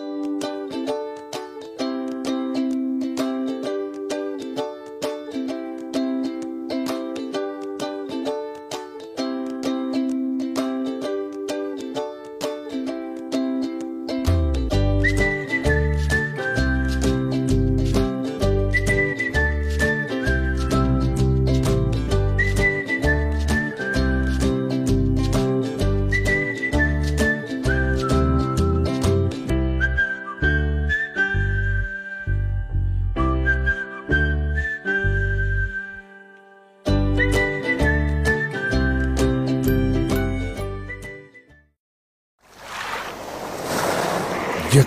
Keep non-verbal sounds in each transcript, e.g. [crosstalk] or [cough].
you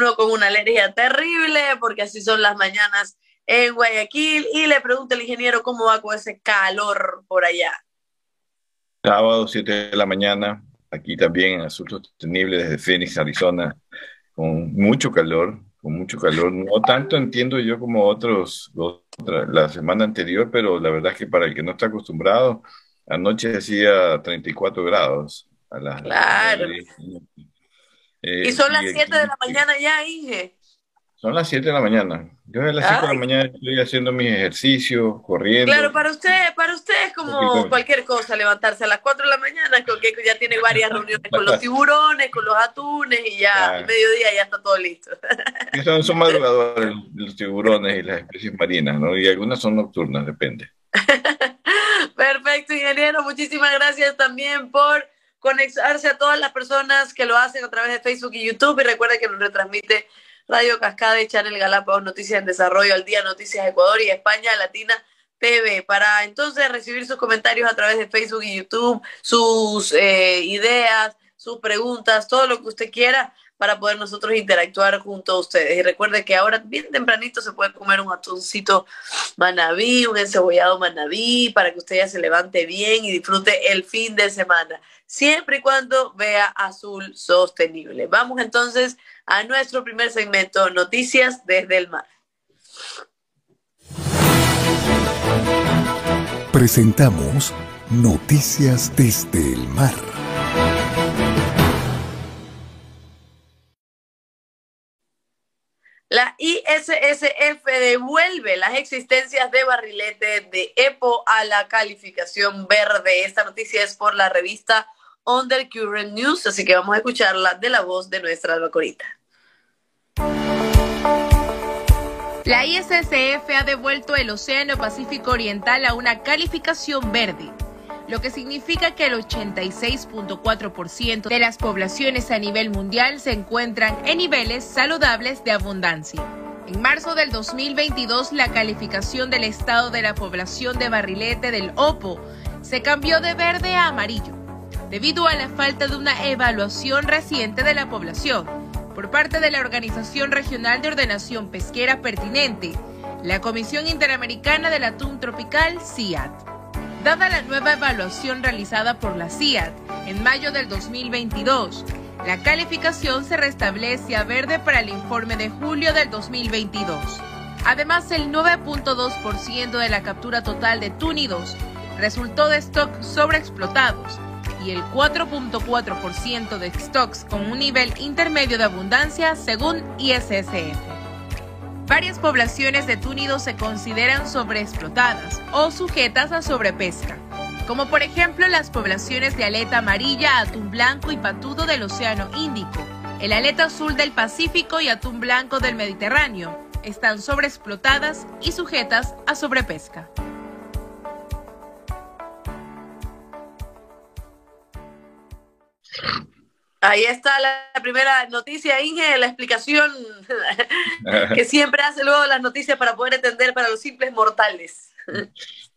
Uno con una alergia terrible porque así son las mañanas en Guayaquil. Y le pregunto al ingeniero cómo va con ese calor por allá. Sábado 7 de la mañana, aquí también en Azul Sostenible desde Phoenix, Arizona, con mucho calor, con mucho calor. No tanto entiendo yo como otros, la semana anterior, pero la verdad es que para el que no está acostumbrado, Anoche hacía 34 grados. A las, claro. Eh, y son las 7 de la mañana ya, Inge. Son las 7 de la mañana. Yo a las 7 de la mañana estoy haciendo mis ejercicios, corriendo. Claro, para usted, para usted es como cualquier cosa, levantarse a las 4 de la mañana, que ya tiene varias reuniones con los [laughs] tiburones, con los atunes y ya al mediodía ya está todo listo. Son, son madrugadores los tiburones y las especies marinas, ¿no? Y algunas son nocturnas, depende. [laughs] Perfecto, ingeniero. Muchísimas gracias también por conectarse a todas las personas que lo hacen a través de Facebook y YouTube. Y recuerda que nos retransmite Radio Cascada y Channel Galápagos Noticias en Desarrollo al Día Noticias Ecuador y España Latina TV. Para entonces recibir sus comentarios a través de Facebook y YouTube, sus eh, ideas, sus preguntas, todo lo que usted quiera para poder nosotros interactuar junto a ustedes. Y recuerde que ahora bien tempranito se puede comer un atuncito manabí, un encebollado manabí, para que usted ya se levante bien y disfrute el fin de semana, siempre y cuando vea azul sostenible. Vamos entonces a nuestro primer segmento, Noticias desde el Mar. Presentamos Noticias desde el Mar. La ISSF devuelve las existencias de barrilete de EPO a la calificación verde. Esta noticia es por la revista Undercurrent News, así que vamos a escucharla de la voz de nuestra albacorita. La ISSF ha devuelto el Océano Pacífico Oriental a una calificación verde lo que significa que el 86.4% de las poblaciones a nivel mundial se encuentran en niveles saludables de abundancia. En marzo del 2022, la calificación del estado de la población de barrilete del OPO se cambió de verde a amarillo, debido a la falta de una evaluación reciente de la población por parte de la Organización Regional de Ordenación Pesquera pertinente, la Comisión Interamericana del Atún Tropical, CIAT. Dada la nueva evaluación realizada por la CIAT en mayo del 2022, la calificación se restablece a verde para el informe de julio del 2022. Además, el 9.2% de la captura total de túnidos resultó de stocks sobreexplotados y el 4.4% de stocks con un nivel intermedio de abundancia según ISSF. Varias poblaciones de túnidos se consideran sobreexplotadas o sujetas a sobrepesca, como por ejemplo las poblaciones de aleta amarilla, atún blanco y patudo del Océano Índico, el aleta azul del Pacífico y atún blanco del Mediterráneo, están sobreexplotadas y sujetas a sobrepesca. Ahí está la primera noticia, Inge, la explicación [laughs] que siempre hace luego las noticias para poder entender para los simples mortales.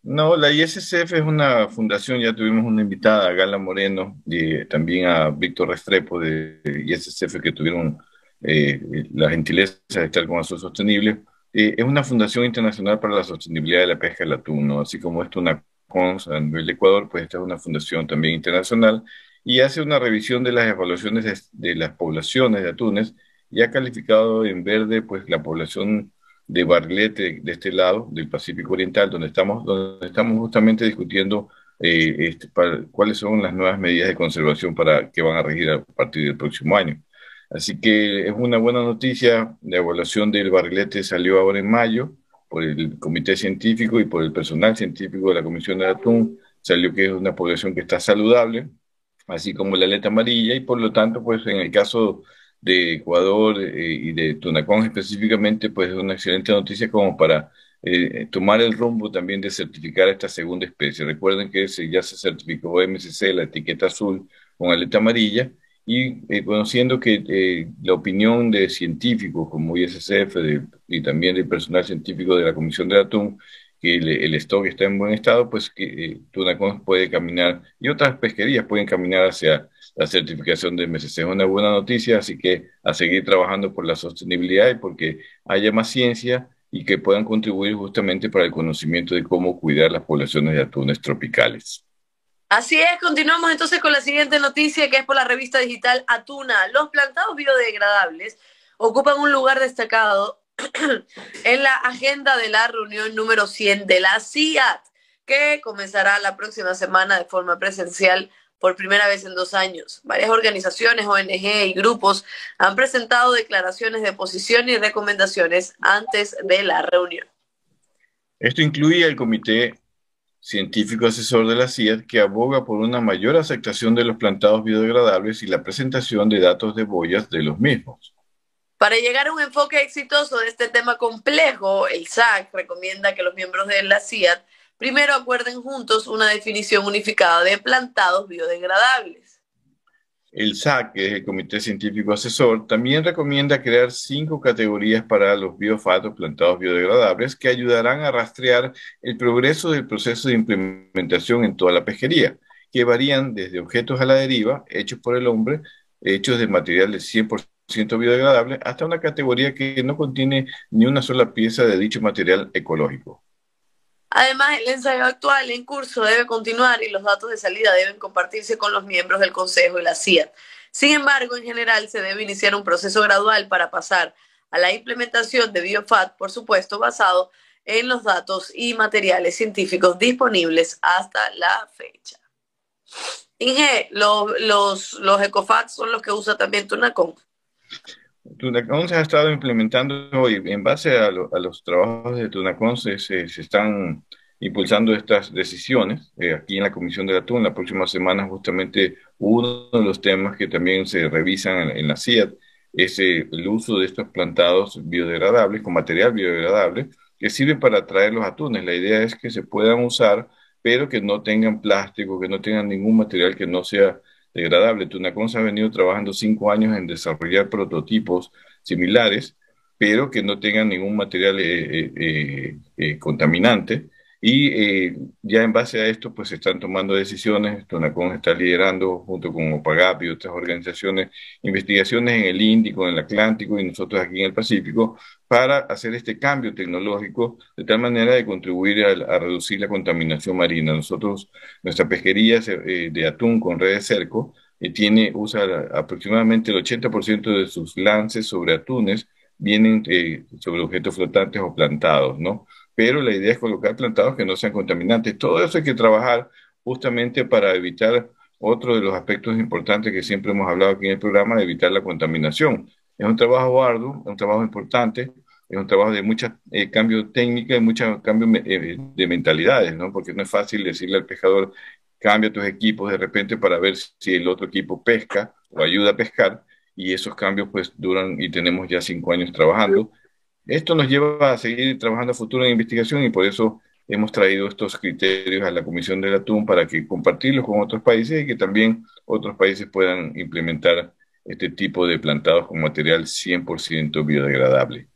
No, la ISCF es una fundación, ya tuvimos una invitada, a Gala Moreno, y también a Víctor Restrepo de ISCF, que tuvieron eh, la gentileza de estar con Azul Sostenible. Eh, es una fundación internacional para la sostenibilidad de la pesca del atún, ¿no? así como esto una a nivel de Ecuador, pues esta es una fundación también internacional y hace una revisión de las evaluaciones de, las poblaciones de atunes y ha calificado en verde pues la población de barrilete de este lado, del Pacífico Oriental, donde estamos, donde estamos justamente discutiendo eh, este, cuáles son las nuevas medidas de conservación para que van a regir a partir del próximo año. Así que es una buena noticia. La evaluación del barrilete salió ahora en mayo por el comité científico y por el personal científico de la Comisión de Atún. Salió que es una población que está saludable, así como la aleta amarilla, y por lo tanto, pues en el caso de Ecuador eh, y de Tunacón específicamente, pues es una excelente noticia como para eh, tomar el rumbo también de certificar esta segunda especie. Recuerden que ya se certificó MSC, la etiqueta azul con aleta amarilla, y eh, conociendo que la opinión de científicos como ISCF y también del personal científico de la Comisión de Atún, que el, stock está en buen estado, pues que Tunacón puede caminar y otras pesquerías pueden caminar hacia la certificación de MSC. Es una buena noticia, así que a seguir trabajando por la sostenibilidad y porque haya más ciencia y que puedan contribuir justamente para el conocimiento de cómo cuidar las poblaciones de atunes tropicales. Así es, continuamos entonces con la siguiente noticia que es por la revista digital Atuna. Los plantados biodegradables ocupan un lugar destacado [coughs] en la agenda de la reunión número 100 de la CIAT, que comenzará la próxima semana de forma presencial por primera vez en dos años. Varias organizaciones, ONG y grupos han presentado declaraciones de posición y recomendaciones antes de la reunión. Esto incluye el Comité Científico Asesor de la CIED, que aboga por una mayor aceptación de los plantados biodegradables y la presentación de datos de boyas de los mismos. Para llegar a un enfoque exitoso de este tema complejo, el SAC recomienda que los miembros de la CIAD primero acuerden juntos una definición unificada de plantados biodegradables. El SAC, que es el Comité Científico Asesor, también recomienda crear cinco categorías para los biofatos plantados biodegradables que ayudarán a rastrear el progreso del proceso de implementación en toda la pesquería, que varían desde objetos a la deriva, hechos por el hombre, hechos de material de 100% biodegradable, hasta una categoría que no contiene ni una sola pieza de dicho material ecológico. Además, el ensayo actual en curso debe continuar y los datos de salida deben compartirse con los miembros del Consejo y la CIA. Sin embargo, en general, se debe iniciar un proceso gradual para pasar a la implementación de BioFat, por supuesto, basado en los datos y materiales científicos disponibles hasta la fecha. Inge, los, los, los ECOFATs son los que usa también Tunacon. Tunacon se ha estado implementando hoy, en base a, los trabajos de Tunacon se, están impulsando estas decisiones. Eh, aquí en la Comisión de Atún, la próxima semana justamente uno de los temas que también se revisan en, la CIAT es eh, el uso de estos plantados biodegradables, con material biodegradable, que sirve para atraer los atunes. La idea es que se puedan usar, pero que no tengan plástico, que no tengan ningún material que no sea degradable. Tunacón se ha venido trabajando cinco años en desarrollar prototipos similares, pero que no tengan ningún material eh, eh, eh, contaminante. Y ya en base a esto, pues se están tomando decisiones. Tunacón está liderando, junto con OPAGAP y otras organizaciones, investigaciones en el Índico, en el Atlántico y nosotros aquí en el Pacífico, para hacer este cambio tecnológico de tal manera de contribuir a, reducir la contaminación marina. Nosotros, nuestra pesquería eh, de atún con redes cerco eh, tiene, usa aproximadamente el 80% de sus lances sobre atunes vienen eh, sobre objetos flotantes o plantados, ¿no? Pero la idea es colocar plantados que no sean contaminantes. Todo eso hay que trabajar justamente para evitar otro de los aspectos importantes que siempre hemos hablado aquí en el programa, de evitar la contaminación. Es un trabajo arduo, es un trabajo importante, es un trabajo de mucho eh, cambio técnico y mucho cambio eh, de mentalidades, ¿no? Porque no es fácil decirle al pescador, cambia tus equipos de repente para ver si el otro equipo pesca o ayuda a pescar, y esos cambios pues duran y tenemos ya cinco años trabajando. Esto nos lleva a seguir trabajando a futuro en investigación y por eso hemos traído estos criterios a la Comisión del Atún para que compartirlos con otros países y que también otros países puedan implementar este tipo de plantados con material 100% biodegradable.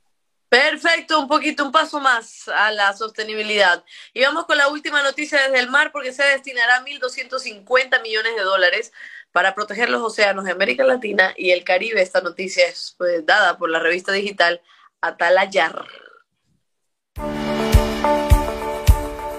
Perfecto, un poquito, un paso más a la sostenibilidad. Y vamos con la última noticia desde el mar porque se destinará 1.250 millones de dólares para proteger los océanos de América Latina y el Caribe. Esta noticia es pues, dada por la revista digital Atalayar.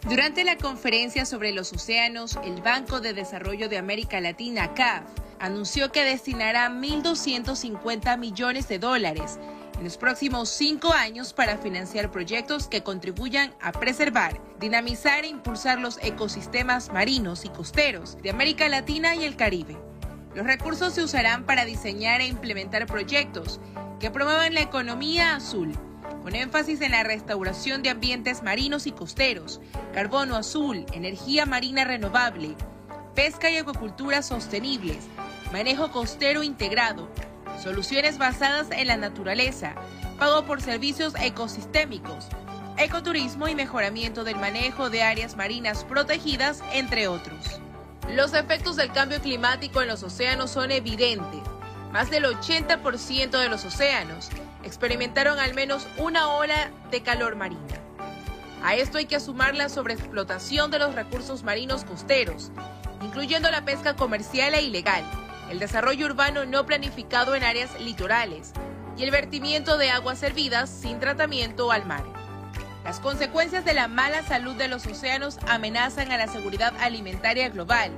Durante la conferencia sobre los océanos, el Banco de Desarrollo de América Latina, CAF, anunció que destinará 1.250 millones de dólares en los próximos cinco años para financiar proyectos que contribuyan a preservar, dinamizar e impulsar los ecosistemas marinos y costeros de América Latina y el Caribe. Los recursos se usarán para diseñar e implementar proyectos que promuevan la economía azul, con énfasis en la restauración de ambientes marinos y costeros, carbono azul, energía marina renovable, pesca y acuacultura sostenibles, manejo costero integrado, soluciones basadas en la naturaleza, pago por servicios ecosistémicos, ecoturismo y mejoramiento del manejo de áreas marinas protegidas, entre otros. Los efectos del cambio climático en los océanos son evidentes. Más del 80% de los océanos experimentaron al menos una ola de calor marina. A esto hay que sumar la sobreexplotación de los recursos marinos costeros, incluyendo la pesca comercial e ilegal, el desarrollo urbano no planificado en áreas litorales y el vertimiento de aguas servidas sin tratamiento al mar. Las consecuencias de la mala salud de los océanos amenazan a la seguridad alimentaria global,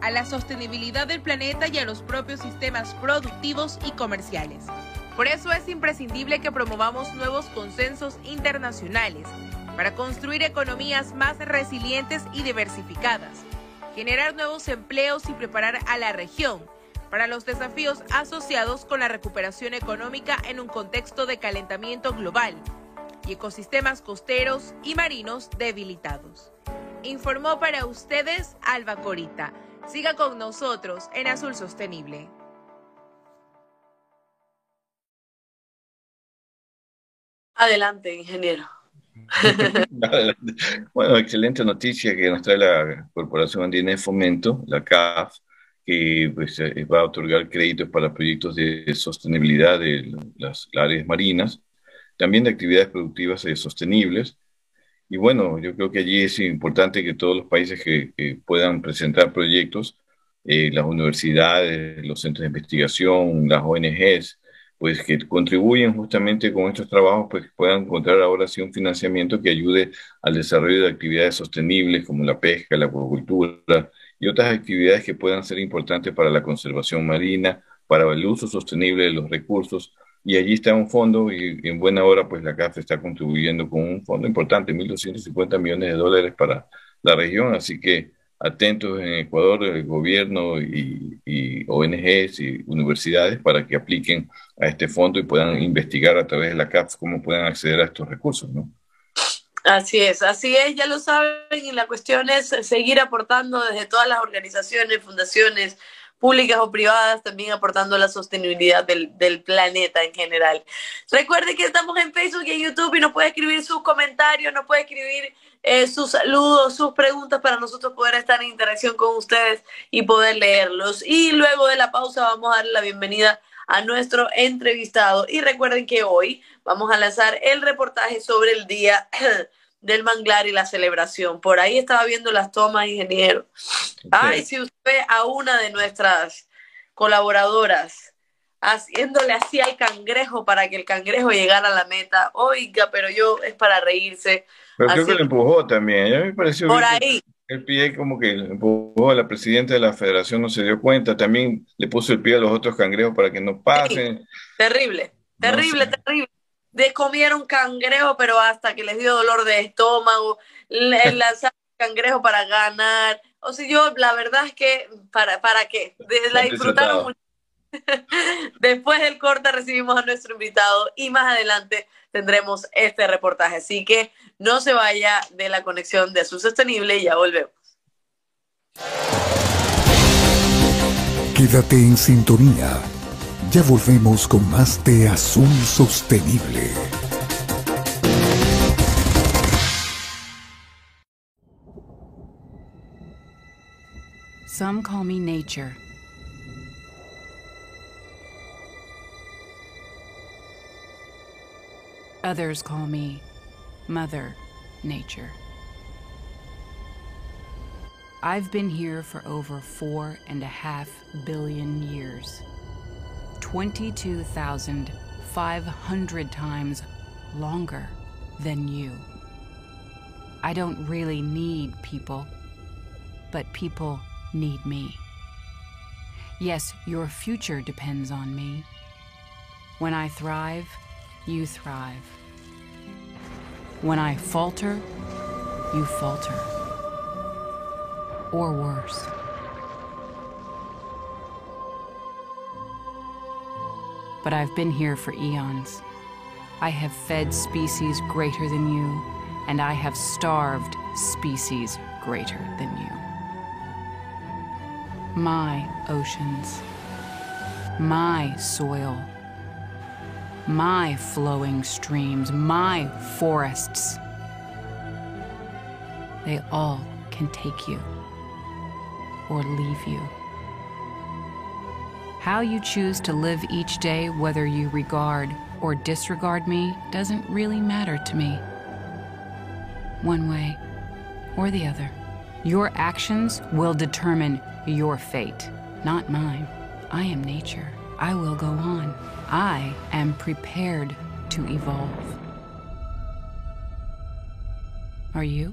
a la sostenibilidad del planeta y a los propios sistemas productivos y comerciales. Por eso es imprescindible que promovamos nuevos consensos internacionales para construir economías más resilientes y diversificadas, generar nuevos empleos y preparar a la región para los desafíos asociados con la recuperación económica en un contexto de calentamiento global y ecosistemas costeros y marinos debilitados. Informó para ustedes Alba Corita. Siga con nosotros en Azul Sostenible. Adelante, ingeniero. [laughs] bueno, excelente noticia que nos trae la Corporación Andina de Fomento, la CAF, que pues, eh, va a otorgar créditos para proyectos de sostenibilidad de las áreas marinas, también de actividades productivas y sostenibles. Y bueno, yo creo que allí es importante que todos los países que, puedan presentar proyectos, eh, las universidades, los centros de investigación, las ONGs, pues que contribuyen justamente con estos trabajos, pues puedan encontrar ahora sí un financiamiento que ayude al desarrollo de actividades sostenibles como la pesca, la acuacultura, y otras actividades que puedan ser importantes para la conservación marina, para el uso sostenible de los recursos. Y allí está un fondo y, en buena hora pues la CAF está contribuyendo con un fondo importante, 1.250 millones de dólares para la región. Así que atentos en Ecuador, el gobierno y, ONGs y universidades para que apliquen a este fondo y puedan investigar a través de la CAF cómo puedan acceder a estos recursos, ¿no? Así es, así es, ya lo saben, y la cuestión es seguir aportando desde todas las organizaciones, fundaciones públicas o privadas, también aportando la sostenibilidad del, planeta en general. Recuerde que estamos en Facebook y en YouTube y nos puede escribir sus comentarios, nos puede escribir eh, sus saludos, sus preguntas para nosotros poder estar en interacción con ustedes y poder leerlos. Y luego de la pausa vamos a darle la bienvenida a nuestro entrevistado. Y recuerden que hoy vamos a lanzar el reportaje sobre el día [clears throat] del manglar y la celebración. Por ahí estaba viendo las tomas, ingeniero. Ay, si usted ve a una de nuestras colaboradoras haciéndole así al cangrejo para que el cangrejo llegara a la meta. Oiga, pero yo es para reírse. Pero creo que lo empujó también. Ya me pareció por ahí. El pie como que empujó a la presidenta de la federación, no se dio cuenta. También le puso el pie a los otros cangrejos para que no pasen. Terrible, terrible, terrible de comieron cangrejo, pero hasta que les dio dolor de estómago, le [laughs] lanzaron cangrejo para ganar. O sea, yo la verdad es que, ¿para, para qué? la disfrutaron mucho. [laughs] Después del corte recibimos a nuestro invitado y más adelante tendremos este reportaje. Así que no se vaya de la conexión de Azul Sostenible y ya volvemos. Quédate en sintonía ya volvemos con más de Azul Sostenible. Some call me nature. Others call me Mother Nature. I've been here for over four and a half billion years. 22,500 times longer than you. I don't really need people, but people need me. Yes, your future depends on me. When I thrive, you thrive. When I falter, you falter. Or worse. But I've been here for eons. I have fed species greater than you, and I have starved species greater than you. My oceans, my soil, my flowing streams, my forests. They all can take you or leave you. How you choose to live each day, whether you regard or disregard me, doesn't really matter to me. One way or the other. Your actions will determine your fate, not mine. I am nature. I will go on. I am prepared to evolve. Are you?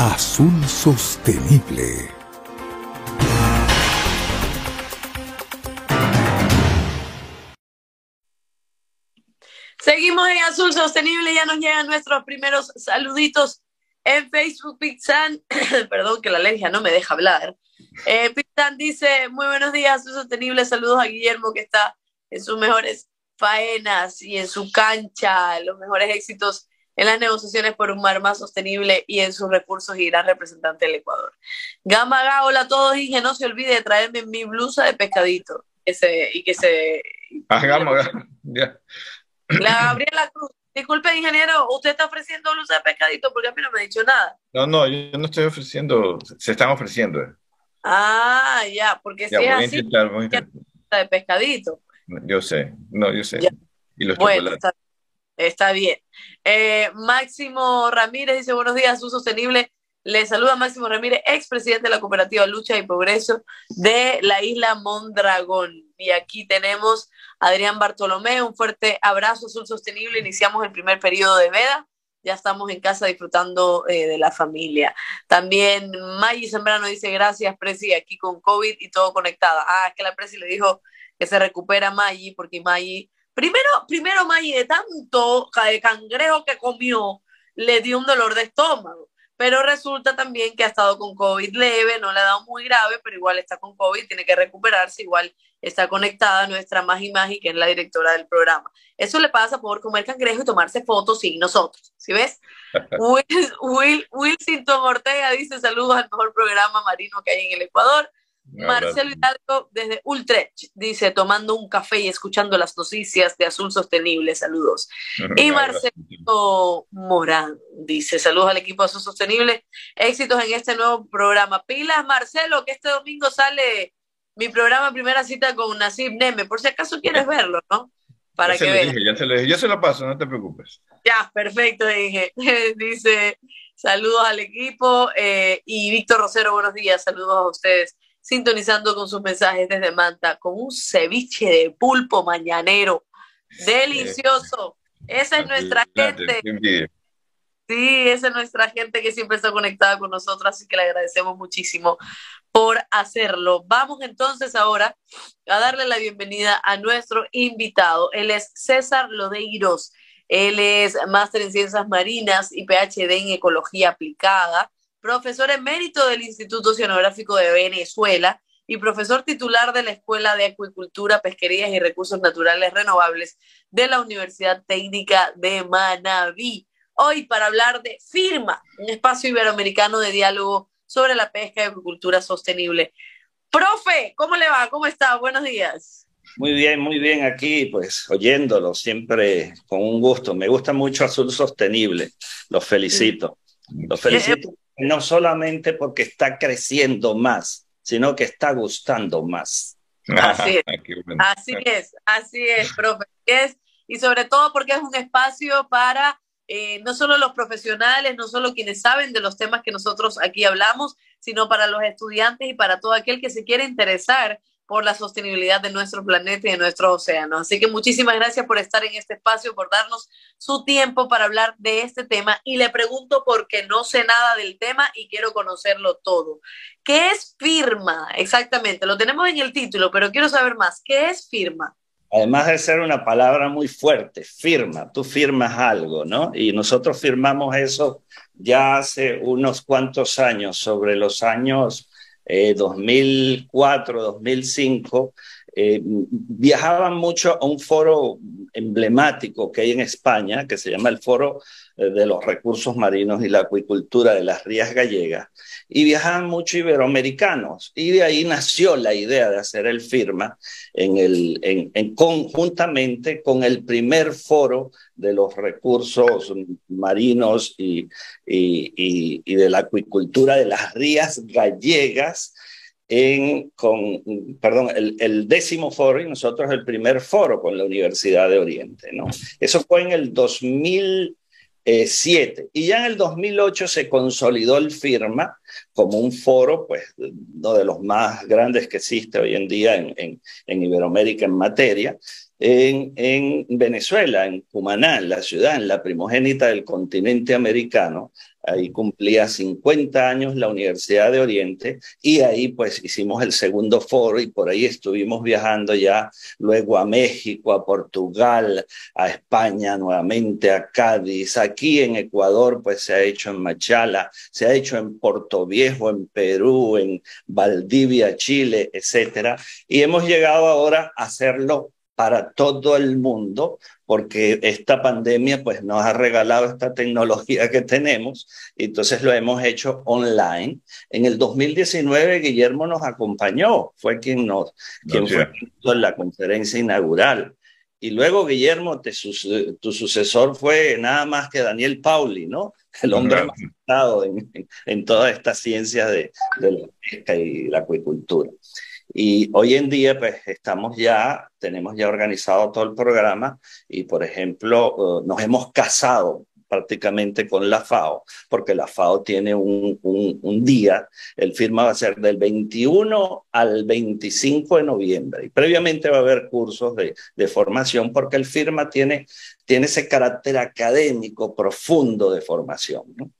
Azul Sostenible. Seguimos en Azul Sostenible, ya nos llegan nuestros primeros saluditos en Facebook. Pixan, [coughs] perdón que la alergia no me deja hablar. Eh, Pixan dice, muy buenos días, Azul Sostenible, saludos a Guillermo que está en sus mejores faenas y en su cancha, los mejores éxitos en las negociaciones por un mar más sostenible y en sus recursos y gran representante del Ecuador. Gama hola a todos y que no se olvide de traerme mi blusa de pescadito que se, y que se... Ah, Gama, ya. La Gabriela Cruz. Disculpe, ingeniero, usted está ofreciendo blusa de pescadito porque a mí no me ha dicho nada. No, no, yo no estoy ofreciendo, se están ofreciendo. Ah, ya, porque Ya, si es así, intentar. de pescadito. Yo sé, no, yo sé. Ya. Y los Bueno, chocolates. está, está bien. Eh, Máximo Ramírez dice buenos días, su sostenible. Le saluda Máximo Ramírez, expresidente de la cooperativa Lucha y Progreso de la isla Mondragón. Y aquí tenemos a Adrián Bartolomé, un fuerte abrazo azul sostenible. Iniciamos el primer periodo de veda. Ya estamos en casa disfrutando eh, de la familia. También Maggi Zambrano dice gracias, Presi, aquí con COVID y todo conectada. Ah, es que la Presi le dijo que se recupera Maggi porque Maggi Primero, primero Maggi, de tanto cangrejo que comió, le dio un dolor de estómago. Pero resulta también que ha estado con COVID leve, no le ha dado muy grave, pero igual está con COVID, tiene que recuperarse, igual está conectada a nuestra Magi Magi, que es la directora del programa. Eso le pasa por comer cangrejo y tomarse fotos sin nosotros, ¿sí ves? [laughs] Will, Will, Wilsington Ortega dice saludos al mejor programa marino que hay en el Ecuador. Marcelo Hidalgo desde Utrecht dice tomando un café y escuchando las noticias de Azul Sostenible, saludos. [laughs] Y. Marcelo Morán dice saludos al equipo de Azul Sostenible, éxitos en este nuevo programa. Pilas Marcelo, que este domingo sale mi programa Primera Cita con Nasib Neme, por si acaso quieres [laughs] verlo, ¿no? Para ya se que veas. ya se lo dije. Yo se lo paso, no te preocupes. Ya, perfecto, dije. [laughs] Dice, saludos al equipo. eh, y Víctor Rosero, buenos días, saludos a ustedes. Sintonizando con sus mensajes desde Manta, con un ceviche de pulpo mañanero. Delicioso. Esa es nuestra gente. Sí, esa es nuestra gente que siempre está conectada con nosotros, así que le agradecemos muchísimo por hacerlo. Vamos entonces ahora a darle la bienvenida a nuestro invitado. Él es César Lodeiros. Él es máster en ciencias marinas y PhD en ecología aplicada, profesor emérito del Instituto Oceanográfico de Venezuela y profesor titular de la Escuela de Acuicultura, Pesquerías y Recursos Naturales Renovables de la Universidad Técnica de Manabí hoy para hablar de Firma, un espacio iberoamericano de diálogo sobre la pesca y acuicultura sostenible. Profe, ¿cómo le va? ¿Cómo está? Buenos días. Muy bien, muy bien aquí, pues oyéndolo siempre con un gusto. Me gusta mucho Azul Sostenible. Los felicito. Los felicito no solamente porque está creciendo más, sino que está gustando más. Así es, [laughs] así es, así es, profe. y sobre todo porque es un espacio para eh, no solo los profesionales, no solo quienes saben de los temas que nosotros aquí hablamos, sino para los estudiantes y para todo aquel que se quiere interesar por la sostenibilidad de nuestro planeta y de nuestro océano. Así que muchísimas gracias por estar en este espacio, por darnos su tiempo para hablar de este tema. Y le pregunto porque no sé nada del tema y quiero conocerlo todo. ¿Qué es firma exactamente? Lo tenemos en el título, pero quiero saber más. ¿Qué es firma? Además de ser una palabra muy fuerte, firma, tú firmas algo, ¿no? Y nosotros firmamos eso ya hace unos cuantos años, sobre los años 2004, eh, 2005, eh, viajaban mucho a un foro emblemático que hay en España, que se llama el Foro eh, de los Recursos Marinos y la Acuicultura de las Rías Gallegas, y viajaban mucho iberoamericanos, y de ahí nació la idea de hacer el firma en el, en, conjuntamente con el primer foro de los recursos marinos y, y, y de la acuicultura de las rías gallegas, en, con, perdón, el, el, décimo foro y nosotros el primer foro con la Universidad de Oriente, ¿no? Eso fue en el 2007 y ya en el 2008 se consolidó el firma como un foro, pues, uno de los más grandes que existe hoy en día en, en, en Iberoamérica en materia, en, en, Venezuela, en Cumaná, la ciudad, en la primogénita del continente americano, Ahí cumplía 50 años la Universidad de Oriente y ahí pues hicimos el segundo foro y por ahí estuvimos viajando ya luego a México, a Portugal, a España nuevamente, a Cádiz. Aquí en Ecuador pues se ha hecho en Machala, se ha hecho en Puerto Viejo, en Perú, en Valdivia, Chile, etcétera. Y hemos llegado ahora a hacerlo para todo el mundo, porque esta pandemia pues nos ha regalado esta tecnología que tenemos, y entonces lo hemos hecho online. En el 2019 Guillermo nos acompañó, fue quien nos, quien fue en la conferencia inaugural. Y luego, Guillermo, tu sucesor fue nada más que Daniel Pauli, ¿no? El hombre más estado en, en, todas estas ciencias de, de la pesca y la acuicultura. Y hoy en día, pues estamos ya, tenemos ya organizado todo el programa y, por ejemplo, eh, nos hemos casado prácticamente con la FAO, porque la FAO tiene un, día, el firma va a ser del 21 al 25 de noviembre, y previamente va a haber cursos de, de formación, porque el firma tiene, tiene ese carácter académico profundo de formación. ¿no?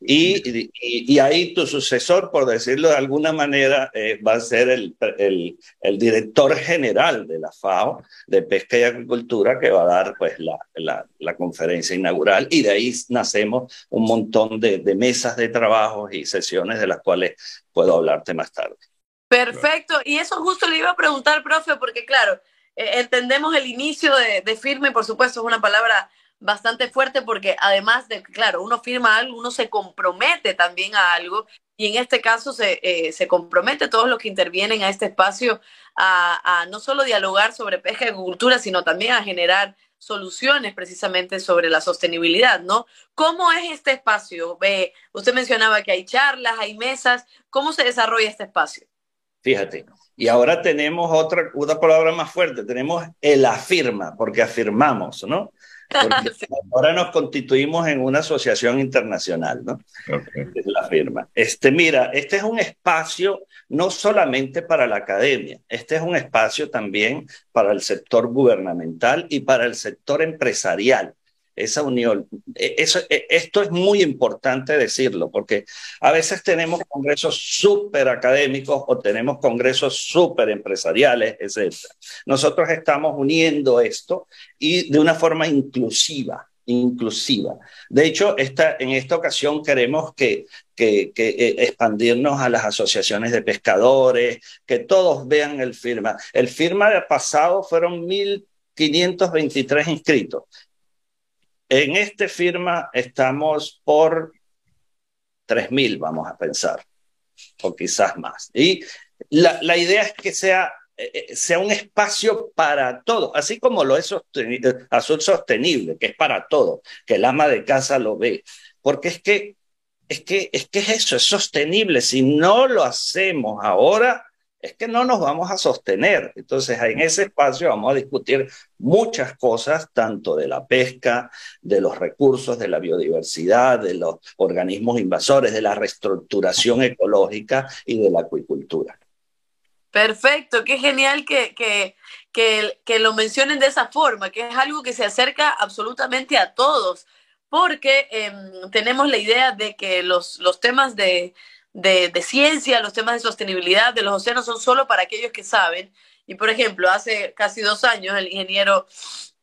Y, y, ahí tu sucesor, por decirlo de alguna manera, eh, va a ser el, el, el, director general de la FAO de Pesca y Agricultura, que va a dar pues, la, la, la conferencia inaugural. Y de ahí nacemos un montón de, de mesas de trabajo y sesiones de las cuales puedo hablarte más tarde. Perfecto. Y eso justo le iba a preguntar, profe, porque claro, eh, entendemos el inicio de, de firme, por supuesto, es una palabra bastante fuerte porque además de, claro, uno firma algo, uno se compromete también a algo y en este caso se, eh, se compromete todos los que intervienen a este espacio a, a, no solo dialogar sobre pesca y agricultura, sino también a generar soluciones precisamente sobre la sostenibilidad, ¿no? ¿Cómo es este espacio? Ve, usted mencionaba que hay charlas, hay mesas, ¿cómo se desarrolla este espacio? Fíjate, y ahora tenemos otra, una palabra más fuerte, tenemos el afirma, porque afirmamos, ¿no? [laughs] ahora nos constituimos en una asociación internacional, ¿no? Es la firma. Este, mira, este es un espacio no solamente para la academia, este es un espacio también para el sector gubernamental y para el sector empresarial esa unión. E, eso, e, esto es muy importante decirlo, porque a veces tenemos congresos súper académicos o tenemos congresos súper empresariales, etc. Nosotros estamos uniendo esto y de una forma inclusiva inclusiva. De hecho, esta, en esta ocasión queremos que, que, eh, expandirnos a las asociaciones de pescadores, que todos vean el firma. El firma pasado fueron 1.523 inscritos. En este firma estamos por 3.000, vamos a pensar, o quizás más. Y la, idea es que sea eh, eh, sea un espacio para todo, así como lo es azul sostenible, que es para todo, que el ama de casa lo ve, porque es que es que es que eso es sostenible. Si no lo hacemos ahora, es que no nos vamos a sostener. Entonces, en ese espacio vamos a discutir muchas cosas, tanto de la pesca, de los recursos, de la biodiversidad, de los organismos invasores, de la reestructuración ecológica y de la acuicultura. Perfecto, qué genial que, que, que, lo mencionen de esa forma, que es algo que se acerca absolutamente a todos, porque em, tenemos la idea de que los, los temas de, de, ciencia, los temas de sostenibilidad de los océanos son solo para aquellos que saben. Y por ejemplo, hace casi dos años el ingeniero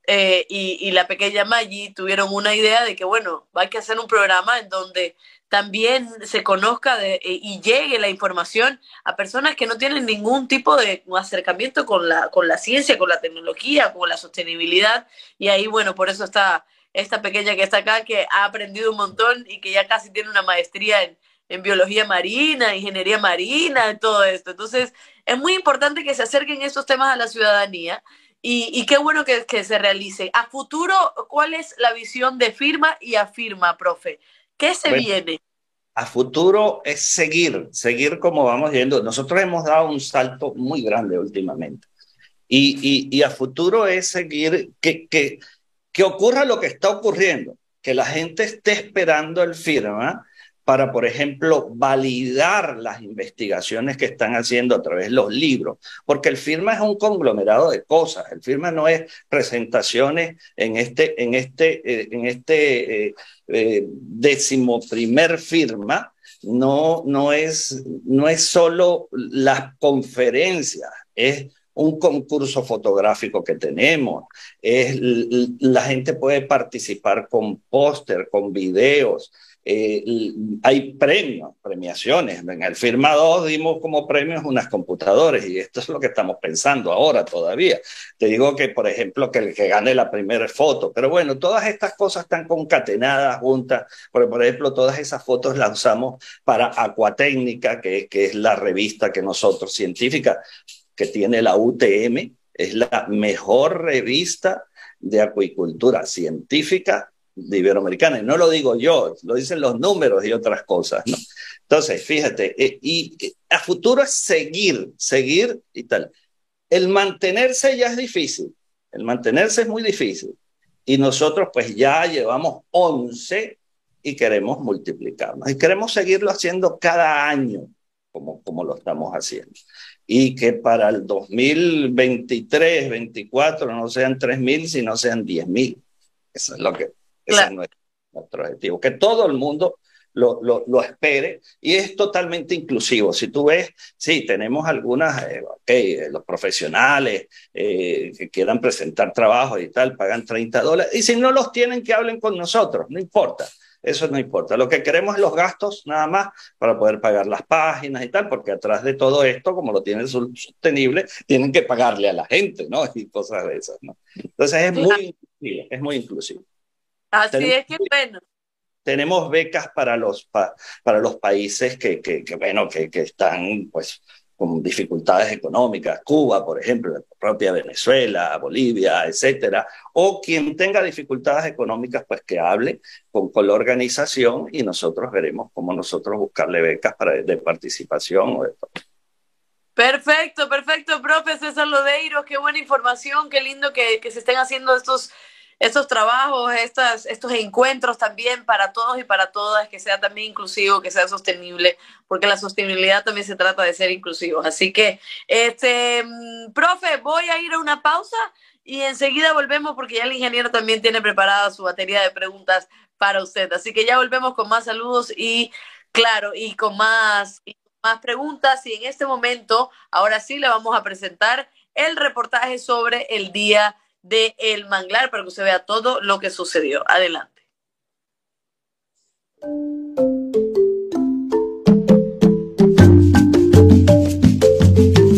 eh, y, la pequeña Maggie tuvieron una idea de que, bueno, hay que hacer un programa en donde también se conozca e, y llegue la información a personas que no tienen ningún tipo de acercamiento con la, con la ciencia, con la tecnología, con la sostenibilidad. Y ahí, bueno, por eso está esta pequeña que está acá, que ha aprendido un montón y que ya casi tiene una maestría en, en biología marina, ingeniería marina, todo esto. Entonces, es muy importante que se acerquen estos temas a la ciudadanía y, qué bueno que, se realice. A futuro, ¿cuál es la visión de firma y afirma, profe? ¿Qué se viene? A futuro es seguir, seguir como vamos yendo. Nosotros hemos dado un salto muy grande últimamente. Y, a futuro es seguir, que, que, que ocurra lo que está ocurriendo, que la gente esté esperando el firma para, por ejemplo, validar las investigaciones que están haciendo a través de los libros, porque el firma es un conglomerado de cosas. El firma no es presentaciones en este, en este, eh, en este eh, eh, decimoprimer firma, no, no, es, no es solo las conferencias, es un concurso fotográfico que tenemos, es, la gente puede participar con póster, con videos, eh, hay premios, premiaciones. En el Firma 2 dimos como premios unas computadoras y esto es lo que estamos pensando ahora todavía. Te digo que, por ejemplo, que el que gane la primera foto, pero bueno, todas estas cosas están concatenadas, juntas, porque, por ejemplo, todas esas fotos las usamos para Acuatécnica, que, que es la revista que nosotros, científica, que tiene la UTM, es la mejor revista de acuicultura científica de Iberoamericana. Y no lo digo yo, lo dicen los números y otras cosas. ¿no? Entonces, fíjate, eh, y, a futuro es seguir, seguir y tal. El mantenerse ya es difícil, el mantenerse es muy difícil. Y nosotros pues ya llevamos 11 y queremos multiplicarnos. Y queremos seguirlo haciendo cada año, como, como lo estamos haciendo. Y que para el 2023, 2024 no sean 3.000, sino sean 10.000. Eso es lo que ese es nuestro, objetivo. Que todo el mundo lo, lo, lo, espere y es totalmente inclusivo. Si tú ves, sí, tenemos algunas, eh, okay, los profesionales eh, que quieran presentar trabajo y tal, pagan 30 dólares y si no los tienen, que hablen con nosotros, no importa. Eso no importa. Lo que queremos es los gastos nada más para poder pagar las páginas y tal, porque atrás de todo esto, como lo tienen sostenible, tienen que pagarle a la gente, ¿no? [laughs] Y cosas de esas, ¿no? Entonces es muy es muy inclusivo. Así es que bueno. Tenemos becas para los, para los países que, que, bueno, que, que, están pues con dificultades económicas, Cuba, por ejemplo, la propia Venezuela, Bolivia, etcétera, o quien tenga dificultades económicas, pues que hable con, con la organización y nosotros veremos cómo nosotros buscarle becas para, de participación. Perfecto, perfecto, profe César Lodeiro, qué buena información, qué lindo que, que se estén haciendo estos estos trabajos, estas, estos encuentros también para todos y para todas, que sea también inclusivo, que sea sostenible, porque la sostenibilidad también se trata de ser inclusivos. Así que, este, mm, profe, voy a ir a una pausa y enseguida volvemos porque ya el ingeniero también tiene preparada su batería de preguntas para usted. Así que ya volvemos con más saludos y, claro, y con más, más preguntas. Y en este momento, ahora sí, le vamos a presentar el reportaje sobre el día de El Manglar para que usted vea todo lo que sucedió. Adelante.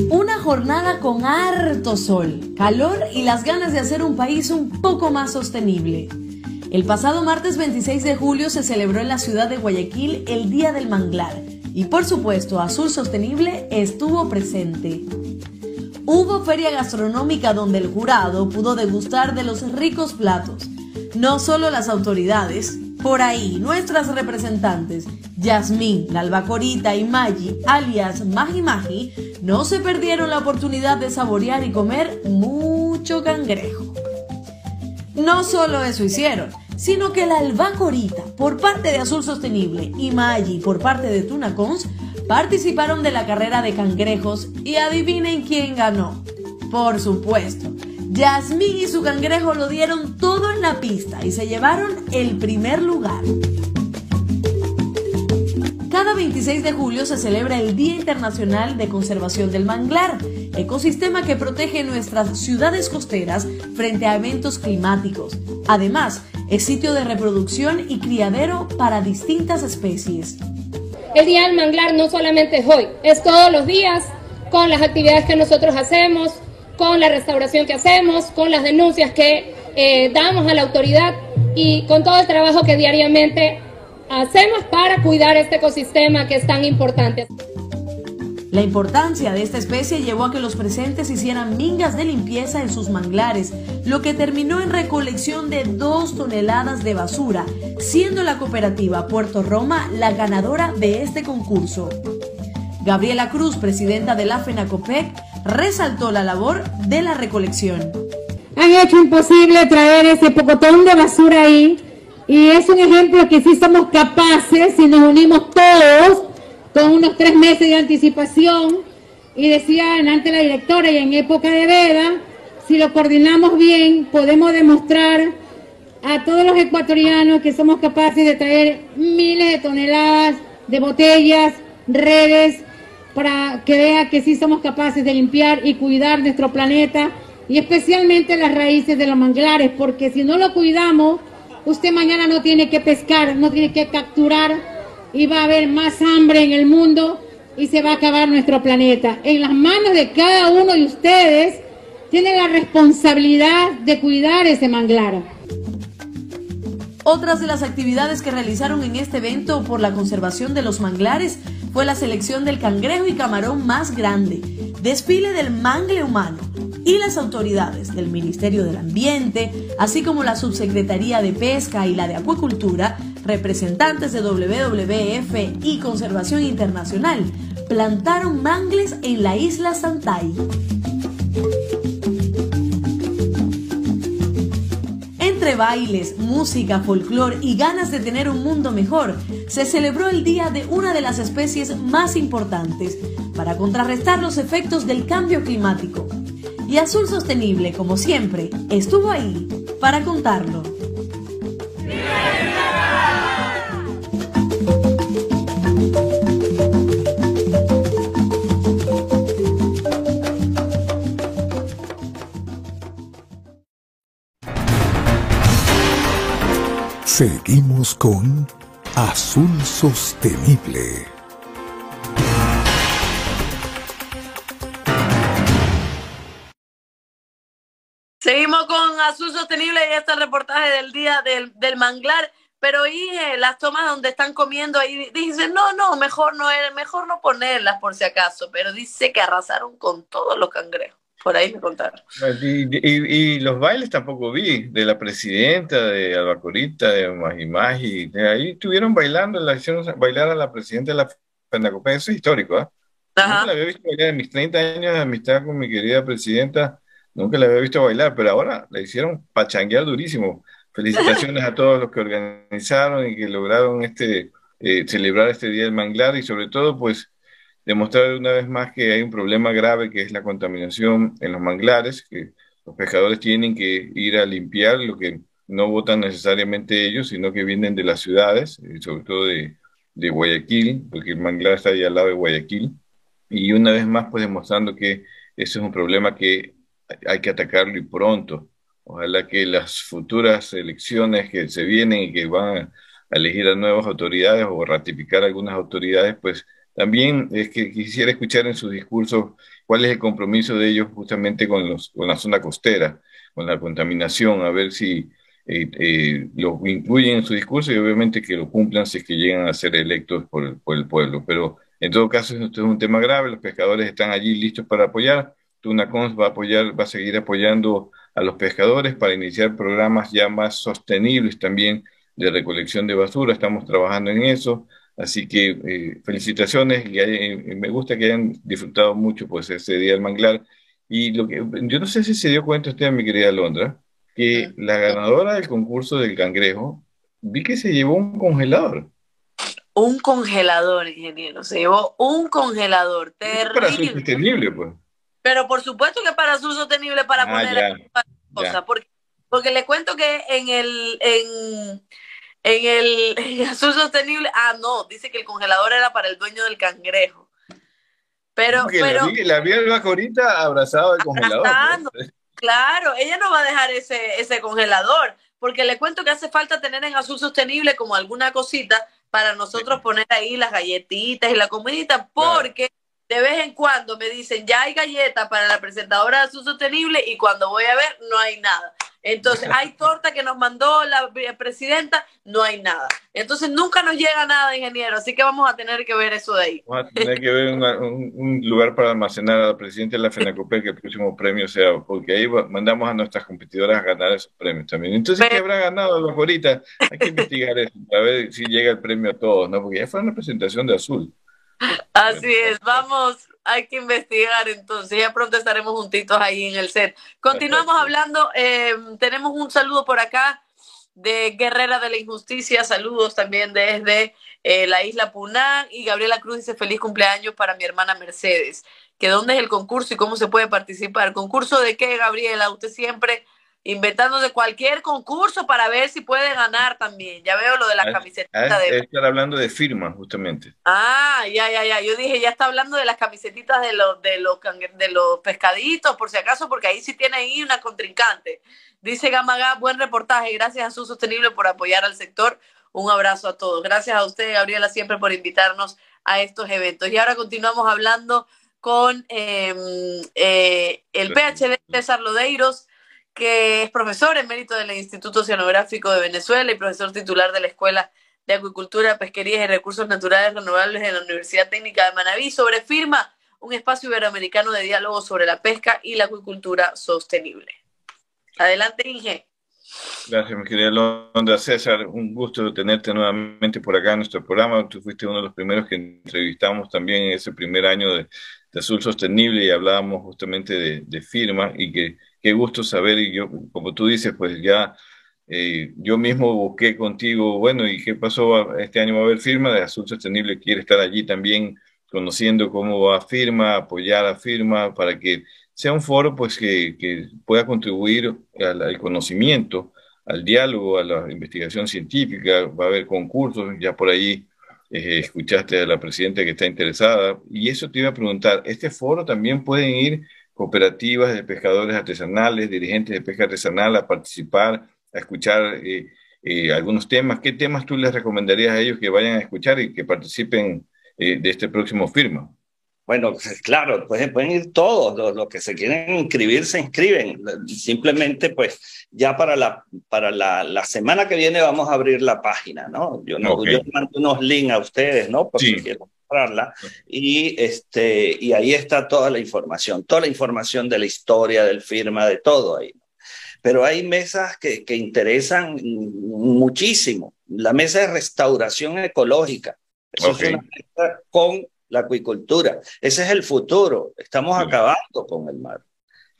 Una jornada con harto sol, calor y las ganas de hacer un país un poco más sostenible. El pasado martes 26 de julio se celebró en la ciudad de Guayaquil el Día del Manglar y por supuesto Azul Sostenible estuvo presente. Hubo feria gastronómica donde el jurado pudo degustar de los ricos platos. No solo las autoridades, por ahí nuestras representantes, Yasmín, la albacorita y Maggi, alias Magi Magi, no se perdieron la oportunidad de saborear y comer mucho cangrejo. No solo eso hicieron, sino que la albacorita por parte de Azul Sostenible y Maggi por parte de Tunacons participaron de la carrera de cangrejos y adivinen quién ganó. Por supuesto, Yasmín y su cangrejo lo dieron todo en la pista y se llevaron el primer lugar. Cada 26 de julio se celebra el Día Internacional de Conservación del Manglar, ecosistema que protege nuestras ciudades costeras frente a eventos climáticos. Además, es sitio de reproducción y criadero para distintas especies. El Día del Manglar no solamente es hoy, es todos los días con las actividades que nosotros hacemos, con la restauración que hacemos, con las denuncias que eh, damos a la autoridad y con todo el trabajo que diariamente hacemos para cuidar este ecosistema que es tan importante. La importancia de esta especie llevó a que los presentes hicieran mingas de limpieza en sus manglares, lo que terminó en recolección de dos toneladas de basura, siendo la cooperativa Puerto Roma la ganadora de este concurso. Gabriela Cruz, presidenta de la FENACOPEC, resaltó la labor de la recolección. Han hecho imposible traer ese pocotón de basura ahí y es un ejemplo que sí somos capaces, si nos unimos todos, con unos tres meses de anticipación, y decían ante la directora y en época de veda, si lo coordinamos bien, podemos demostrar a todos los ecuatorianos que somos capaces de traer miles de toneladas de botellas, redes, para que vea que sí somos capaces de limpiar y cuidar nuestro planeta y especialmente las raíces de los manglares, porque si no lo cuidamos, usted mañana no tiene que pescar, no tiene que capturar y va a haber más hambre en el mundo y se va a acabar nuestro planeta. En las manos de cada uno de ustedes tiene la responsabilidad de cuidar ese manglar. Otras de las actividades que realizaron en este evento por la conservación de los manglares fue la selección del cangrejo y camarón más grande, desfile del mangle humano y las autoridades del Ministerio del Ambiente, así como la Subsecretaría de Pesca y la de Acuicultura, representantes de WWF y Conservación Internacional, plantaron mangles en la isla Santay. Entre bailes, música, folclor y ganas de tener un mundo mejor, se celebró el día de una de las especies más importantes para contrarrestar los efectos del cambio climático. Y Azul Sostenible, como siempre, estuvo ahí para contarlo. Seguimos con Azul Sostenible. Seguimos con Azul Sostenible y este reportaje del día del, manglar. Pero y las tomas donde están comiendo ahí, dicen, no, no, mejor no, mejor no ponerlas por si acaso. Pero dice que arrasaron con todos los cangrejos. Por ahí me contaron. Y, los bailes tampoco vi, de la presidenta, de Albacorita, de Magimagi, de ahí estuvieron bailando, la hicieron bailar a la presidenta de la FENACOPE, eso es histórico, ¿ah? Nunca la había visto bailar en mis 30 años de amistad con mi querida presidenta, nunca la había visto bailar, pero ahora la hicieron pachanguear durísimo. Felicitaciones a todos los que organizaron y que lograron este, eh, celebrar este Día del Manglar y sobre todo, pues, demostrar una vez más que hay un problema grave que es la contaminación en los manglares, que los pescadores tienen que ir a limpiar lo que no votan necesariamente ellos, sino que vienen de las ciudades, eh, sobre todo de, de Guayaquil, porque el manglar está ahí al lado de Guayaquil, y una vez más pues demostrando que eso es un problema que hay que atacarlo y pronto. Ojalá que las futuras elecciones que se vienen y que van a elegir a nuevas autoridades o ratificar algunas autoridades, pues también es que quisiera escuchar en sus discursos cuál es el compromiso de ellos justamente con, los, la zona costera, con la contaminación, a ver si eh, eh, lo incluyen en su discurso y obviamente que lo cumplan si es que llegan a ser electos por, por el pueblo. Pero en todo caso, esto es un tema grave, los pescadores están allí listos para apoyar, Tunacons va a apoyar, va a seguir apoyando a los pescadores para iniciar programas ya más sostenibles también de recolección de basura. Estamos trabajando en eso. Así que eh, felicitaciones y eh, me gusta que hayan disfrutado mucho pues ese día del manglar. Y lo que yo no sé si se dio cuenta usted, mi querida Londra, que la ganadora del concurso del cangrejo, vi que se llevó un congelador. Un congelador, ingeniero, se llevó un congelador terrible. Para su sostenible, pues. Pero por supuesto que para su sostenible, para ah, poner cosas, porque, porque le cuento que en el en, en el [laughs] en sostenible, ah no, dice que el congelador era para el dueño del cangrejo. Pero, pero la vi, ahorita abrazado congelador. Pues. Claro, ella no va a dejar ese, ese congelador, porque le cuento que hace falta tener en azul sostenible como alguna cosita para nosotros poner ahí las galletitas y la comidita, porque de vez en cuando me dicen, ya hay galletas para la presentadora de Azul Sostenible y cuando voy a ver no hay nada. Entonces, hay torta que nos mandó la presidenta, no hay nada. Entonces, nunca nos llega nada, ingeniero, así que vamos a tener que ver eso de ahí. Vamos a tener que ver un, lugar para almacenar a la presidenta de la FENACOPE que el próximo premio sea, porque ahí mandamos a nuestras competidoras a ganar esos premios también. Entonces, ¿qué habrá ganado la ahorita? Hay que investigar eso, a ver si llega el premio a todos, ¿no? Porque ya fue una presentación de Azul. Así es, vamos, hay que investigar entonces, ya pronto estaremos juntitos ahí en el set. Continuamos hablando, em, tenemos un saludo por acá de Guerrera de la Injusticia, saludos también desde eh, la isla Punán y Gabriela Cruz dice feliz cumpleaños para mi hermana Mercedes, que dónde es el concurso y cómo se puede participar. ¿Concurso de qué, Gabriela? Usted siempre inventándose cualquier concurso para ver si puede ganar también. Ya veo lo de la ah, camiseta ah, de... Estar hablando de firmas, justamente. Ah, ya, ya, ya. Yo dije, ya está hablando de las camisetitas de los, de los, de los pescaditos, por si acaso, porque ahí sí tiene ahí una contrincante. Dice Gamaga, buen reportaje. Gracias a su sostenible por apoyar al sector. Un abrazo a todos. Gracias a usted, Gabriela, siempre por invitarnos a estos eventos. Y ahora continuamos hablando con em, eh, el PhD César Lodeiros que es profesor emérito del Instituto Oceanográfico de Venezuela y profesor titular de la Escuela de Acuicultura, Pesquerías y Recursos Naturales Renovables de la Universidad Técnica de Manabí, sobre firma un espacio iberoamericano de diálogo sobre la pesca y la acuicultura sostenible. Adelante, Inge. Gracias, mi querida Londra. César, un gusto tenerte nuevamente por acá en nuestro programa. Tú fuiste uno de los primeros que entrevistamos también en ese primer año de, Azul Sostenible y hablábamos justamente de, de firma y que qué gusto saber, y yo, como tú dices, pues ya eh, yo mismo busqué contigo, bueno, ¿y qué pasó? Este año va a haber firma de Azul Sostenible, quiere estar allí también conociendo cómo va firma, apoyar a firma, para que sea un foro pues que, que pueda contribuir al, conocimiento, al diálogo, a la investigación científica, va a haber concursos, ya por ahí eh, escuchaste a la presidenta que está interesada, y eso te iba a preguntar, ¿este foro también pueden ir cooperativas de pescadores artesanales, dirigentes de pesca artesanal a participar, a escuchar eh, eh, algunos temas. ¿Qué temas tú les recomendarías a ellos que vayan a escuchar y que participen eh, de este próximo firma? Bueno, pues, claro, pues, pueden ir todos, los, que se quieren inscribir se inscriben. Simplemente, pues ya para la, para la, la semana que viene vamos a abrir la página, ¿no? Yo, no, yo mando unos links a ustedes, ¿no? Porque quiero y, este, y ahí está toda la información, toda la información de la historia, del firma, de todo ahí. Pero hay mesas que, que interesan muchísimo. La mesa de restauración ecológica. Eso es una mesa con la acuicultura. Ese es el futuro. Estamos acabando con el mar.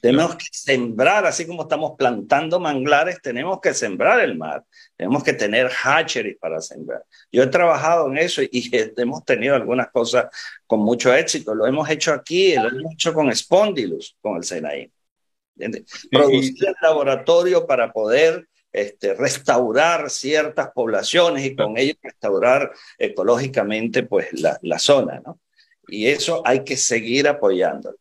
Tenemos que sembrar, así como estamos plantando manglares, tenemos que sembrar el mar. Tenemos que tener hatcheries para sembrar. Yo he trabajado en eso y [laughs] hemos tenido algunas cosas con mucho éxito. Lo hemos hecho aquí, lo hemos hecho con Spondylus, con el SENAI. Producir el laboratorio para poder este, restaurar ciertas poblaciones y con ello restaurar ecológicamente pues, la, la zona. ¿no? Y eso hay que seguir apoyándolo.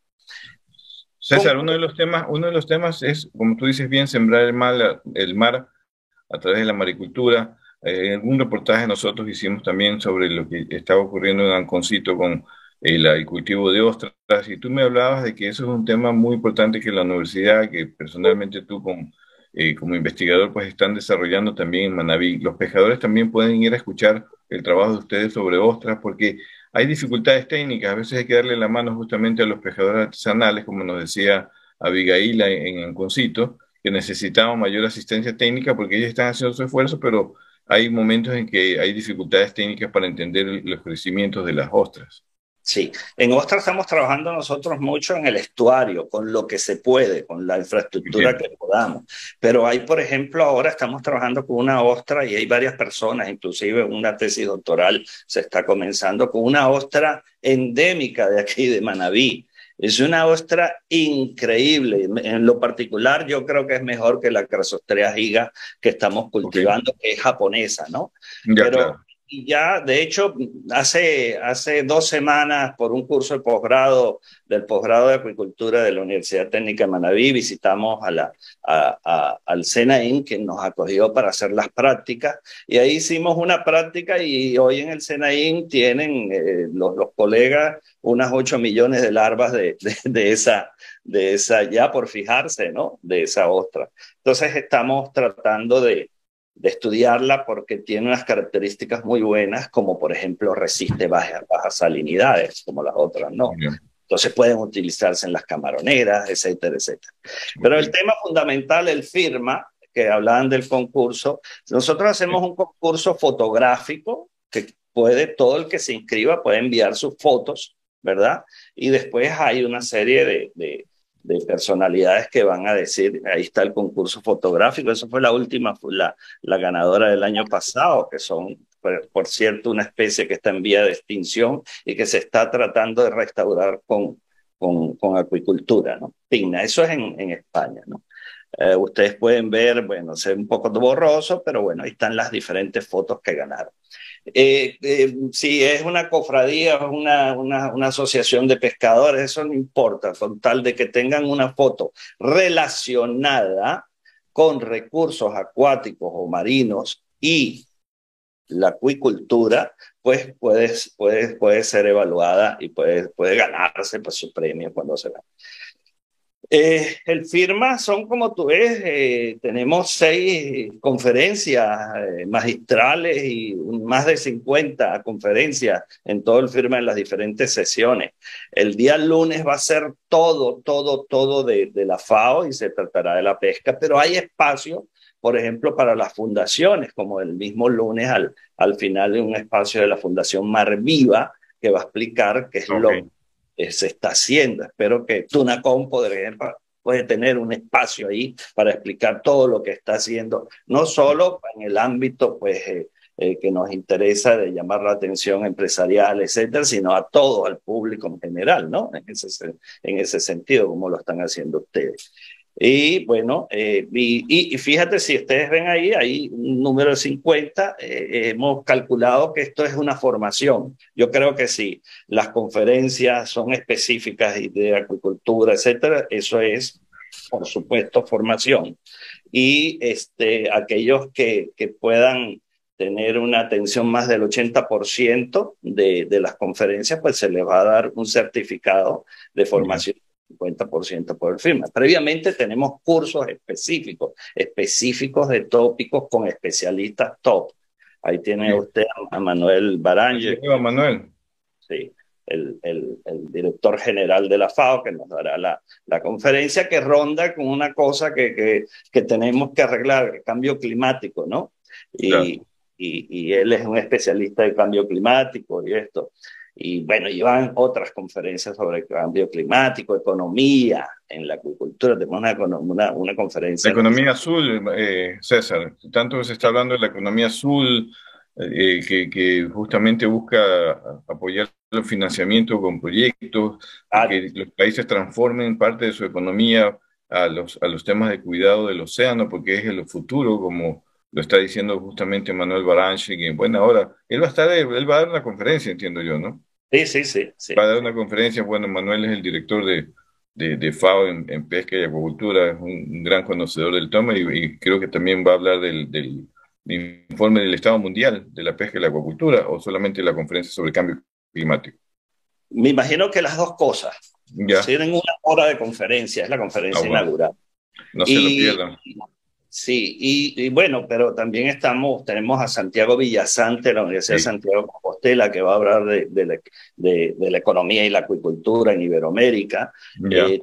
César, uno de los temas, uno de los temas es, como tú dices bien, sembrar el mar, el mar a través de la maricultura. Eh, en un reportaje nosotros hicimos también sobre lo que estaba ocurriendo en Anconcito con el, cultivo de ostras, y tú me hablabas de que eso es un tema muy importante que la universidad, que personalmente tú con eh, como investigador, pues están desarrollando también en Manaví. Los pescadores también pueden ir a escuchar el trabajo de ustedes sobre ostras, porque hay dificultades técnicas. A veces hay que darle la mano justamente a los pescadores artesanales, como nos decía Abigail en Anconcito, que necesitamos mayor asistencia técnica porque ellos están haciendo su esfuerzo, pero hay momentos en que hay dificultades técnicas para entender los crecimientos de las ostras. Sí, en ostras estamos trabajando nosotros mucho en el estuario, con lo que se puede, con la infraestructura que podamos. Pero hay, por ejemplo, ahora estamos trabajando con una ostra y hay varias personas, inclusive una tesis doctoral se está comenzando con una ostra endémica de aquí, de Manabí. Es una ostra increíble. En lo particular, yo creo que es mejor que la Chrysostrea giga que estamos cultivando, que es japonesa, ¿no? Pero y ya, de hecho, hace, hace dos semanas, por un curso de posgrado, del posgrado de acuicultura de la Universidad Técnica de Manaví, visitamos a la, a, al SENAIN, que nos acogió para hacer las prácticas, y ahí hicimos una práctica y hoy en el SENAIN tienen eh, los, los, colegas unas 8 millones de larvas de, de, de, esa, de esa, ya por fijarse, ¿no? De esa ostra. Entonces estamos tratando de, de estudiarla porque tiene unas características muy buenas, como por ejemplo resiste bajas, bajas salinidades, como las otras no. Entonces pueden utilizarse en las camaroneras, etcétera, etcétera. Pero el tema fundamental, el firma, que hablaban del concurso, nosotros hacemos un concurso fotográfico que puede, todo el que se inscriba puede enviar sus fotos, ¿verdad? Y después hay una serie de, de de personalidades que van a decir, ahí está el concurso fotográfico, eso fue la última, la, la ganadora del año pasado, que son, por, cierto, una especie que está en vía de extinción y que se está tratando de restaurar con, con, con acuicultura, ¿no? Pina, eso es en, en España, ¿no? Eh, ustedes pueden ver, bueno, se ve un poco borroso, pero bueno, ahí están las diferentes fotos que ganaron. Eh, eh, si es una cofradía o una, una, asociación de pescadores, eso no importa, con tal de que tengan una foto relacionada con recursos acuáticos o marinos y la acuicultura, pues puede, ser evaluada y puede, puede ganarse pues, su premio cuando se gana. Eh, el firma son, como tú ves, eh, tenemos seis conferencias eh, magistrales y más de 50 conferencias en todo el firma en las diferentes sesiones. El día lunes va a ser todo, todo, todo de, la FAO y se tratará de la pesca, pero hay espacio, por ejemplo, para las fundaciones, como el mismo lunes al, al final de un espacio de la Fundación Mar Viva, que va a explicar qué es okay. lo eh, se está haciendo. Espero que Tunacom puede tener un espacio ahí para explicar todo lo que está haciendo, no solo en el ámbito pues, eh, eh, que nos interesa de llamar la atención empresarial, etcétera, sino a todo, al público en general, ¿no? En ese, en ese sentido, como lo están haciendo ustedes. Y bueno, eh, y, fíjate, si ustedes ven ahí, hay un número de 50, eh, hemos calculado que esto es una formación. Yo creo que si las conferencias son específicas de acuicultura, etcétera, eso es, por supuesto, formación. Y este, aquellos que, que puedan tener una atención más del 80% de, de las conferencias, pues se les va a dar un certificado de formación 50% por el firma. Previamente tenemos cursos específicos, específicos de tópicos con especialistas top. Ahí tiene sí. usted a Manuel Baranje. Sí, Manuel. Sí, el, el, el, director general de la FAO que nos dará la, la conferencia que ronda con una cosa que, que, que, tenemos que arreglar, el cambio climático, ¿no? Y, claro. y, y él es un especialista de cambio climático y esto y bueno, llevan otras conferencias sobre cambio climático, economía en la acuicultura, tenemos una, una, una conferencia. La economía azul, eh, César, tanto se está hablando de la economía azul, eh, que, que, justamente busca apoyar el financiamiento con proyectos, ah, que los países transformen parte de su economía a los, a los temas de cuidado del océano, porque es el futuro, como lo está diciendo justamente Manuel Baranchi, que bueno, ahora él va a estar, él va a dar una conferencia, entiendo yo, ¿no? Sí, sí, sí. sí. Va a dar una conferencia, bueno, Manuel es el director de, de, de FAO en, en, pesca y acuacultura, es un, un gran conocedor del tema y, y, creo que también va a hablar del, del, del, informe del Estado Mundial de la pesca y la acuacultura o solamente la conferencia sobre el cambio climático. Me imagino que las dos cosas. Ya. Tienen una hora de conferencia, es la conferencia ah, bueno. inaugural. No se lo pierdan Sí, y, bueno, pero también estamos, tenemos a Santiago Villasante la Universidad de Santiago de Compostela, que va a hablar de, de, la, economía y la acuicultura en Iberoamérica. Eh,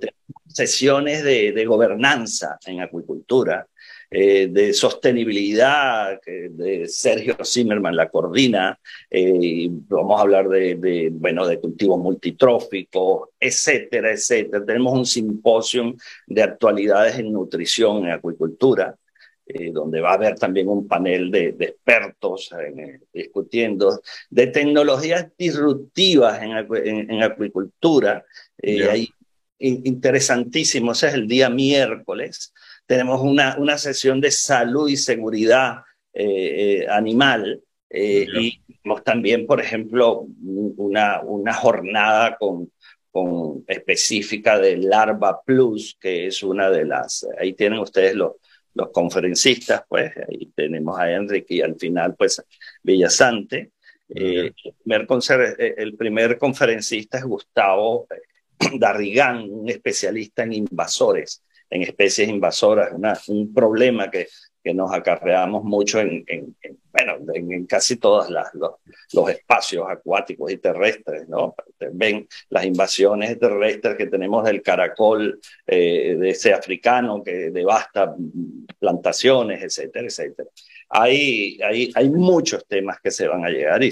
sesiones de, gobernanza en acuicultura, eh, de sostenibilidad, de Sergio Zimmerman la coordina, eh, vamos a hablar de, bueno, de cultivos multitróficos, etcétera, etcétera. Tenemos un simposio de actualidades en nutrición en acuicultura. Eh, donde va a haber también un panel de, expertos discutiendo de tecnologías disruptivas en, acuicultura. Hay interesantísimo, ese es el día miércoles. Tenemos una, una sesión de salud y seguridad eh, eh, animal eh, y tenemos también, por ejemplo, una, una jornada con, con específica de Larva Plus, que es una de las, ahí tienen ustedes los, los conferencistas, pues ahí tenemos a Enrique y al final, pues, Villasante. el, primer el primer conferencista es Gustavo [clears throat] Darrigán, un especialista en invasores, en especies invasoras, un problema que, que nos acarreamos mucho en, bueno, en, casi todos los, los, espacios acuáticos y terrestres, ¿no? Ven las invasiones terrestres que tenemos del caracol, eh, de ese africano que devasta plantaciones, etcétera, etcétera. Hay, hay, hay muchos temas que se van a llegar y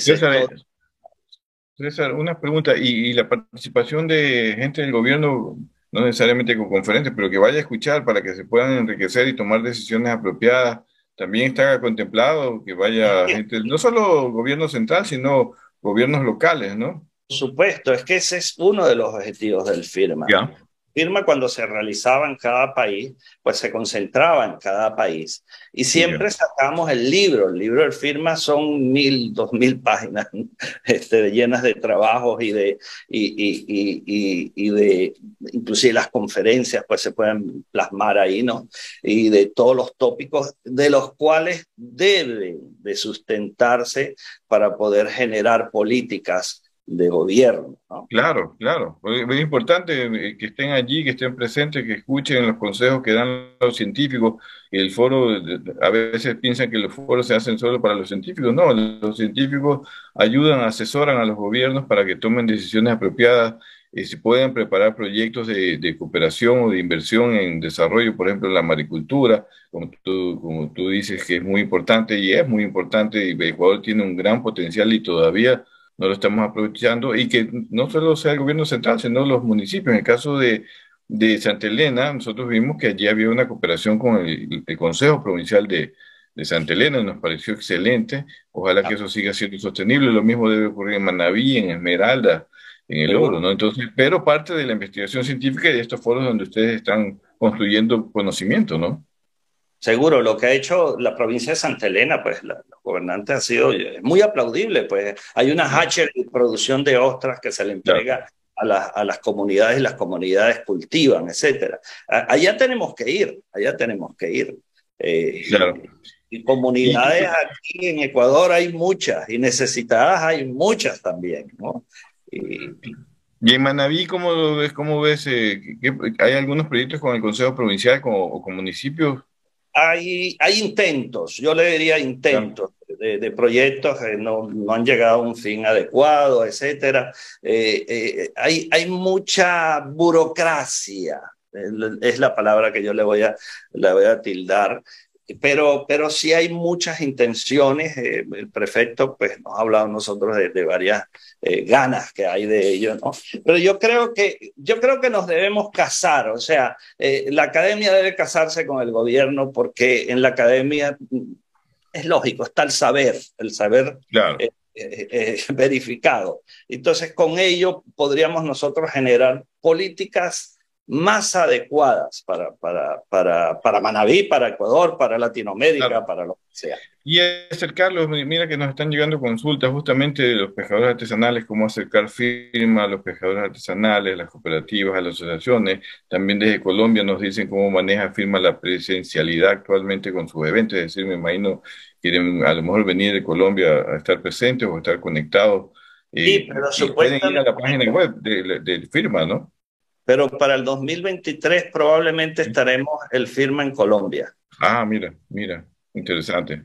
César, una pregunta, ¿Y, la participación de gente del gobierno, no necesariamente con conferencias, pero que vaya a escuchar para que se puedan enriquecer y tomar decisiones apropiadas, también está contemplado que vaya gente, no solo gobierno central, sino gobiernos locales, ¿no? Por supuesto, es que ese es uno de los objetivos del firma firma cuando se realizaba en cada país, pues se concentraba en cada país. Y siempre sacamos el libro. El libro del firma son mil, dos mil páginas [laughs] este, llenas de trabajos y de, y, y, y, y, de, inclusive las conferencias, pues se pueden plasmar ahí, ¿no? Y de todos los tópicos de los cuales deben de sustentarse para poder generar políticas de gobierno. Claro, claro. Es importante eh, que estén allí, que estén presentes, que escuchen los consejos que dan los científicos. El foro, a veces piensan que los foros se hacen solo para los científicos. No, los científicos ayudan, asesoran a los gobiernos para que tomen decisiones apropiadas y se puedan preparar proyectos de, cooperación o de inversión en desarrollo, por ejemplo, la maricultura, como tú, como tú dices que es muy importante y es muy importante y Ecuador tiene un gran potencial y todavía no lo estamos aprovechando y que no solo sea el gobierno central, sino los municipios. En el caso de, de Santa Elena, nosotros vimos que allí había una cooperación con el, Consejo Provincial de, de, Santa Elena, nos pareció excelente. Ojalá que eso siga siendo sostenible. Lo mismo debe ocurrir en Manaví, en Esmeralda, en el Oro, ¿no? Entonces, pero parte de la investigación científica y de estos foros donde ustedes están construyendo conocimiento, ¿no? Seguro, lo que ha hecho la provincia de Santa Elena, pues la, los gobernantes ha sido muy aplaudible, pues hay una hatchery de producción de ostras que se le entrega a, a, las comunidades y las comunidades cultivan, etcétera. Allá tenemos que ir, allá tenemos que ir. Eh, claro. Y comunidades aquí en Ecuador hay muchas y necesitadas hay muchas también, ¿no? Y, en Manaví, ¿cómo ves? Cómo ves eh, ¿Hay algunos proyectos con el Consejo Provincial o con municipios hay, hay intentos, yo le diría intentos de, proyectos que no, no, han llegado a un fin adecuado, etcétera. Eh, eh, hay, hay mucha burocracia, es la palabra que yo le voy a, le voy a tildar, pero, pero sí hay muchas intenciones. Eh, el prefecto pues, nos ha hablado nosotros de, de varias eh, ganas que hay de ello, ¿no? Pero yo creo que, yo creo que nos debemos casar, o sea, eh, la academia debe casarse con el gobierno porque en la academia mm, es lógico, está el saber, el saber [laughs] verificado. Entonces, con ello podríamos nosotros generar políticas más adecuadas para, para, para, para Manaví, para Ecuador, para Latinoamérica, para lo que sea. Y acercarlos, mira que nos están llegando consultas justamente de los pescadores artesanales, cómo acercar firma a los pescadores artesanales, las cooperativas, a las asociaciones. También desde Colombia nos dicen cómo maneja firma la presencialidad actualmente con sus eventos, es decir, me imagino quieren a lo mejor venir de Colombia a estar presentes o estar conectados. Sí, pero pueden ir a la página web de, de firma, ¿no? Pero para el 2023 probablemente estaremos el firma en Colombia. Ah, mira, mira, interesante.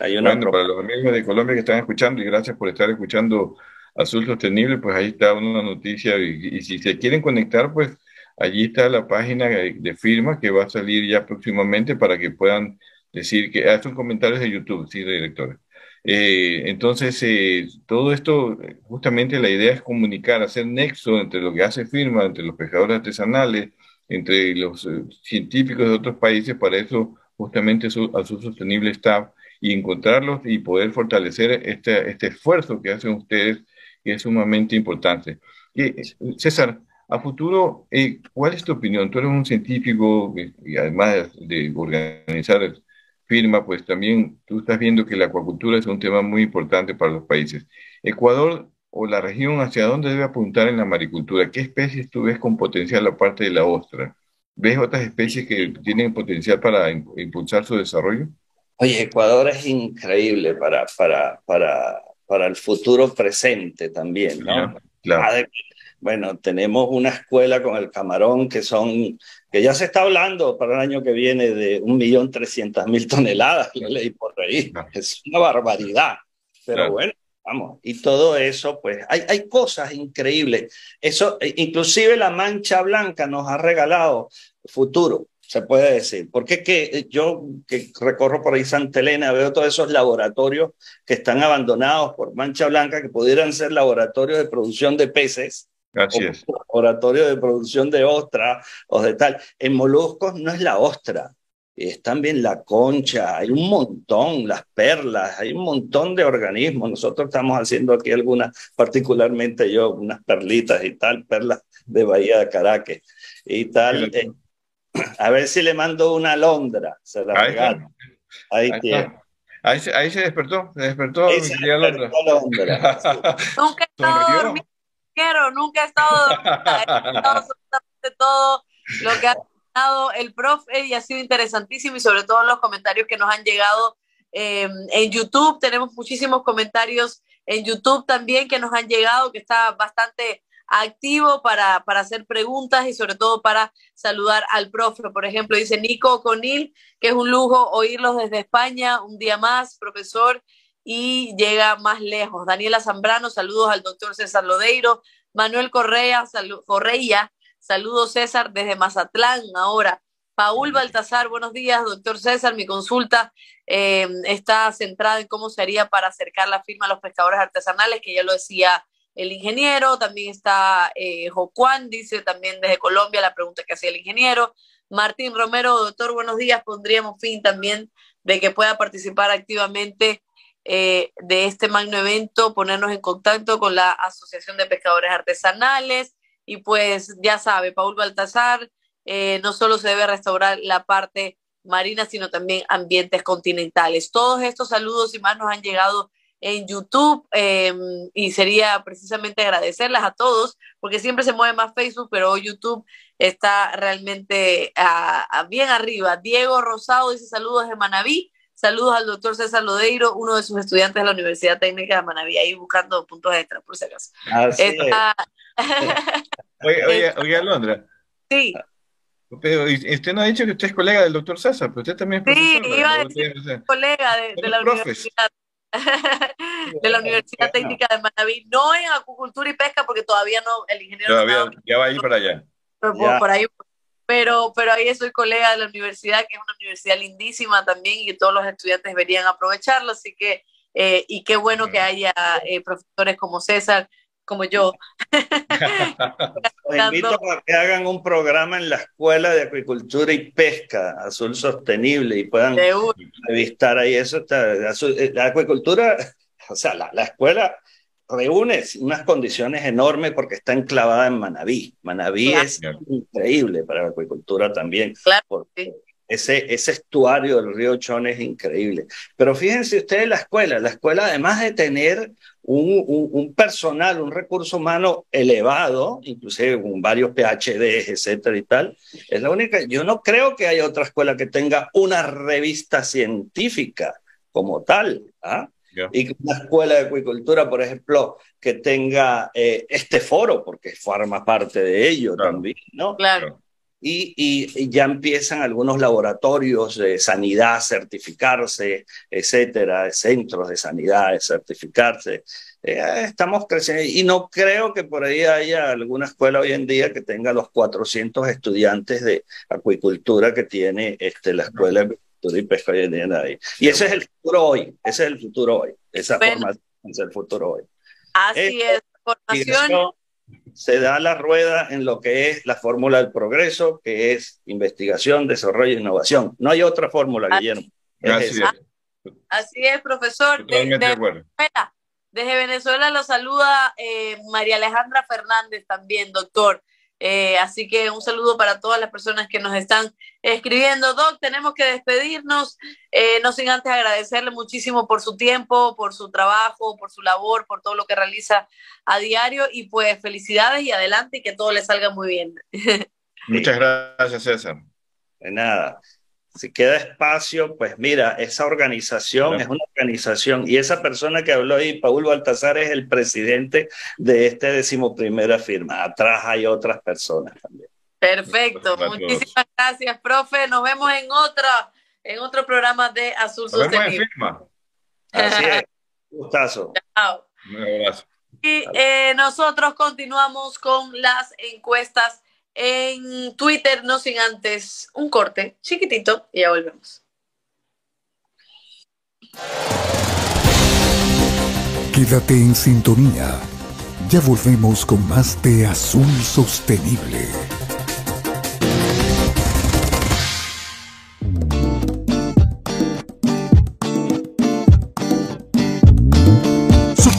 Hay una bueno, para los amigos de Colombia que están escuchando y gracias por estar escuchando Azul Sostenible, pues ahí está una noticia y, si se quieren conectar, pues allí está la página de firma que va a salir ya próximamente para que puedan decir que hacen ah, comentarios de YouTube, sí, director. Eh, entonces, eh, todo esto, justamente la idea es comunicar, hacer nexo entre lo que hace firma, entre los pescadores artesanales, entre los eh, científicos de otros países, para eso justamente su, su sostenible está y encontrarlos y poder fortalecer este, este esfuerzo que hacen ustedes, que es sumamente importante. Y, César, a futuro, ¿cuál es tu opinión? Tú eres un científico y además de organizar firma, pues también tú estás viendo que la acuacultura es un tema muy importante para los países. Ecuador o la región, ¿hacia dónde debe apuntar en la maricultura? ¿Qué especies tú ves con potencial aparte de la ostra? ¿Ves otras especies que tienen potencial para impulsar su desarrollo? Oye, Ecuador es increíble para, para, para, para el futuro presente también, ¿no? Claro. Bueno, tenemos una escuela con el camarón que son, que ya se está hablando para el año que viene de un millón trescientas mil toneladas, yo leí por ahí. Es una barbaridad. Pero bueno, vamos, y todo eso, pues hay, hay cosas increíbles. Eso, e, inclusive la mancha blanca nos ha regalado futuro se puede decir. Porque que yo que recorro por ahí Santa Elena veo todos esos laboratorios que están abandonados por Mancha Blanca, que pudieran ser laboratorios de producción de peces, Así es. laboratorio de producción de ostra o de tal. En moluscos no es la ostra, es también la concha, hay un montón, las perlas, hay un montón de organismos. Nosotros estamos haciendo aquí algunas, particularmente yo, unas perlitas y tal, perlas de Bahía de Caracas y tal. Eh, a ver si le mando una alondra, se la regalo. Ahí, tiene. Ahí se, ahí se, despertó, se despertó, ahí se despertó. Nunca [laughs] quiero, nunca he estado, he [laughs] estado todo lo que ha dado el profe y ha sido interesantísimo y sobre todo los comentarios que nos han llegado eh, en YouTube. Tenemos muchísimos comentarios en YouTube también que nos han llegado, que está bastante activo para, para hacer preguntas y sobre todo para saludar al profe. Por ejemplo, dice Nico Conil, que es un lujo oírlos desde España, un día más, profesor y llega más lejos. Daniela Zambrano, saludos al doctor César Lodeiro. Manuel Correa, Correa, saludos César desde Mazatlán ahora. Paul Baltasar, buenos días, doctor César. Mi consulta eh, está centrada en cómo sería para acercar la firma a los pescadores artesanales, que ya lo decía el ingeniero. También está eh, Jocuán, dice también desde Colombia la pregunta que hacía el ingeniero. Martín Romero, doctor, buenos días. Pondríamos fin también de que pueda participar activamente eh, de este magno evento, ponernos en contacto con la Asociación de Pescadores Artesanales y pues ya sabe, Paul Baltasar, eh, no solo se debe restaurar la parte marina, sino también ambientes continentales. Todos estos saludos y más nos han llegado en YouTube em, y sería precisamente agradecerles a todos porque siempre se mueve más Facebook, pero YouTube está realmente bien arriba. Diego Rosado dice saludos de Manaví. Saludos al doctor César Lodeiro, uno de sus estudiantes de la Universidad Técnica de Manaví, ahí buscando puntos extra, por si acaso. [laughs] oye, oye, [laughs] oye, Alondra. Sí. Pero usted no ha dicho que usted es colega del doctor César, pero usted también es profesor. Sí, iba a decir colega de, la universidad. de la Universidad [laughs] Técnica de Manaví, no en acuicultura y pesca, porque todavía no, el ingeniero. Todavía, ya va a ir para allá. por ahí pero, pero ahí soy colega de la universidad, que es una universidad lindísima también y que todos los estudiantes deberían aprovecharlo, así que, eh, y qué bueno que haya eh, profesores como César, como yo. [laughs] [laughs] Los invito a que hagan un programa en la Escuela de Acuicultura y Pesca, Azul Sostenible, y puedan entrevistar ahí eso. Está, eh, la acuicultura, [laughs] o sea, la, la escuela reúne unas condiciones enormes porque está enclavada en Manabí. Manabí es increíble para la acuicultura también. Claro. Ese, ese estuario del río Chón es increíble. Pero fíjense ustedes la escuela, la escuela además de tener un, un, personal, un recurso humano elevado, inclusive con varios PhDs, etcétera y tal, es la única, yo no creo que haya otra escuela que tenga una revista científica como tal. ¿ah? Y una escuela de acuicultura, por ejemplo, que tenga eh, este foro, porque forma parte de ello también, ¿no? Claro. Y, y, ya empiezan algunos laboratorios de sanidad certificarse, etcétera, centros de sanidad certificarse. Eh, estamos creciendo y no creo que por ahí haya alguna escuela hoy en día que tenga los 400 estudiantes de acuicultura que tiene este, la escuela de y pesca hoy en día. Ahí. Y ese es el futuro hoy, ese es el futuro hoy, esa formación es el futuro hoy. Así es, formación. Se da la rueda en lo que es la fórmula del progreso, que es investigación, desarrollo e innovación. No hay otra fórmula, Guillermo. Así es. Así es, profesor. Totalmente de, acuerdo. Desde Venezuela lo saluda eh, María Alejandra Fernández también, doctor. Eh, así que un saludo para todas las personas que nos están escribiendo. Doc, tenemos que despedirnos, eh, no sin antes agradecerle muchísimo por su tiempo, por su trabajo, por su labor, por todo lo que realiza a diario y pues felicidades y adelante y que todo le salga muy bien. [laughs] Muchas gracias, César. De nada si queda espacio, pues mira, esa organización es una organización y esa persona que habló ahí, Paul Baltasar, es el presidente de este decimoprimera firma. Atrás hay otras personas también. Perfecto, muchísimas gracias, profe. Nos vemos en otra, en otro programa de Azul Nos Sostenible. Vemos en firma. Así es. [laughs] Gustazo. Chao. Un abrazo. Y eh, nosotros continuamos con las encuestas en Twitter, no sin antes un corte chiquitito y ya volvemos. Quédate en sintonía. Ya volvemos con más de Azul Sostenible.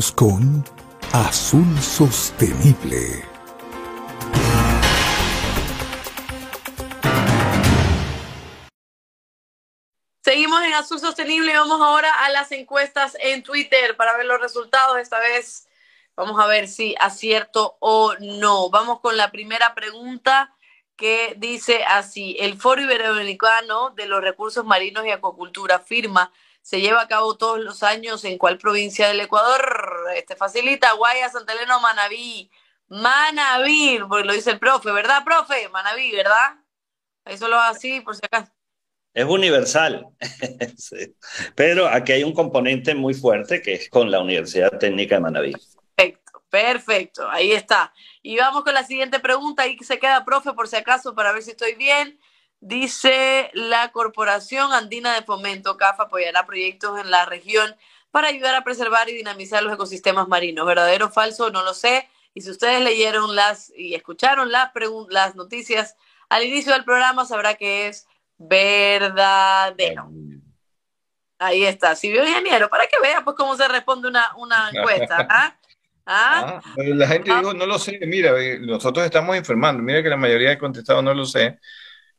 Con Azul Sostenible. Seguimos en Azul Sostenible y vamos ahora a las encuestas en Twitter para ver los resultados. Esta vez vamos a ver si acierto o no. Vamos con la primera pregunta que dice así, el Foro Iberoamericano de los Recursos Marinos y Acuacultura firma se lleva a cabo todos los años en cuál provincia del Ecuador. Este facilita Guaya, Santa Elena o Manabí. Manabí, porque lo dice el profe, ¿verdad, profe? Manabí, ¿verdad? Eso lo así, por si acaso. Es universal, [laughs] pero aquí hay un componente muy fuerte que es con la Universidad Técnica de Manabí. Perfecto, perfecto, ahí está. Y vamos con la siguiente pregunta, ahí se queda, profe, por si acaso, para ver si estoy bien. Dice la Corporación Andina de Fomento, CAF, apoyará proyectos en la región para ayudar a preservar y dinamizar los ecosistemas marinos. ¿Verdadero o falso? No lo sé. Y si ustedes leyeron las y escucharon las, las noticias al inicio del programa, sabrá que es verdadero. Ahí está. Si vio ingeniero, para que vea pues cómo se responde una, una encuesta. ¿ah? [laughs] ¿Ah? Ah, la gente dijo, no lo sé, mira, nosotros estamos informando, mira que la mayoría ha contestado no lo sé,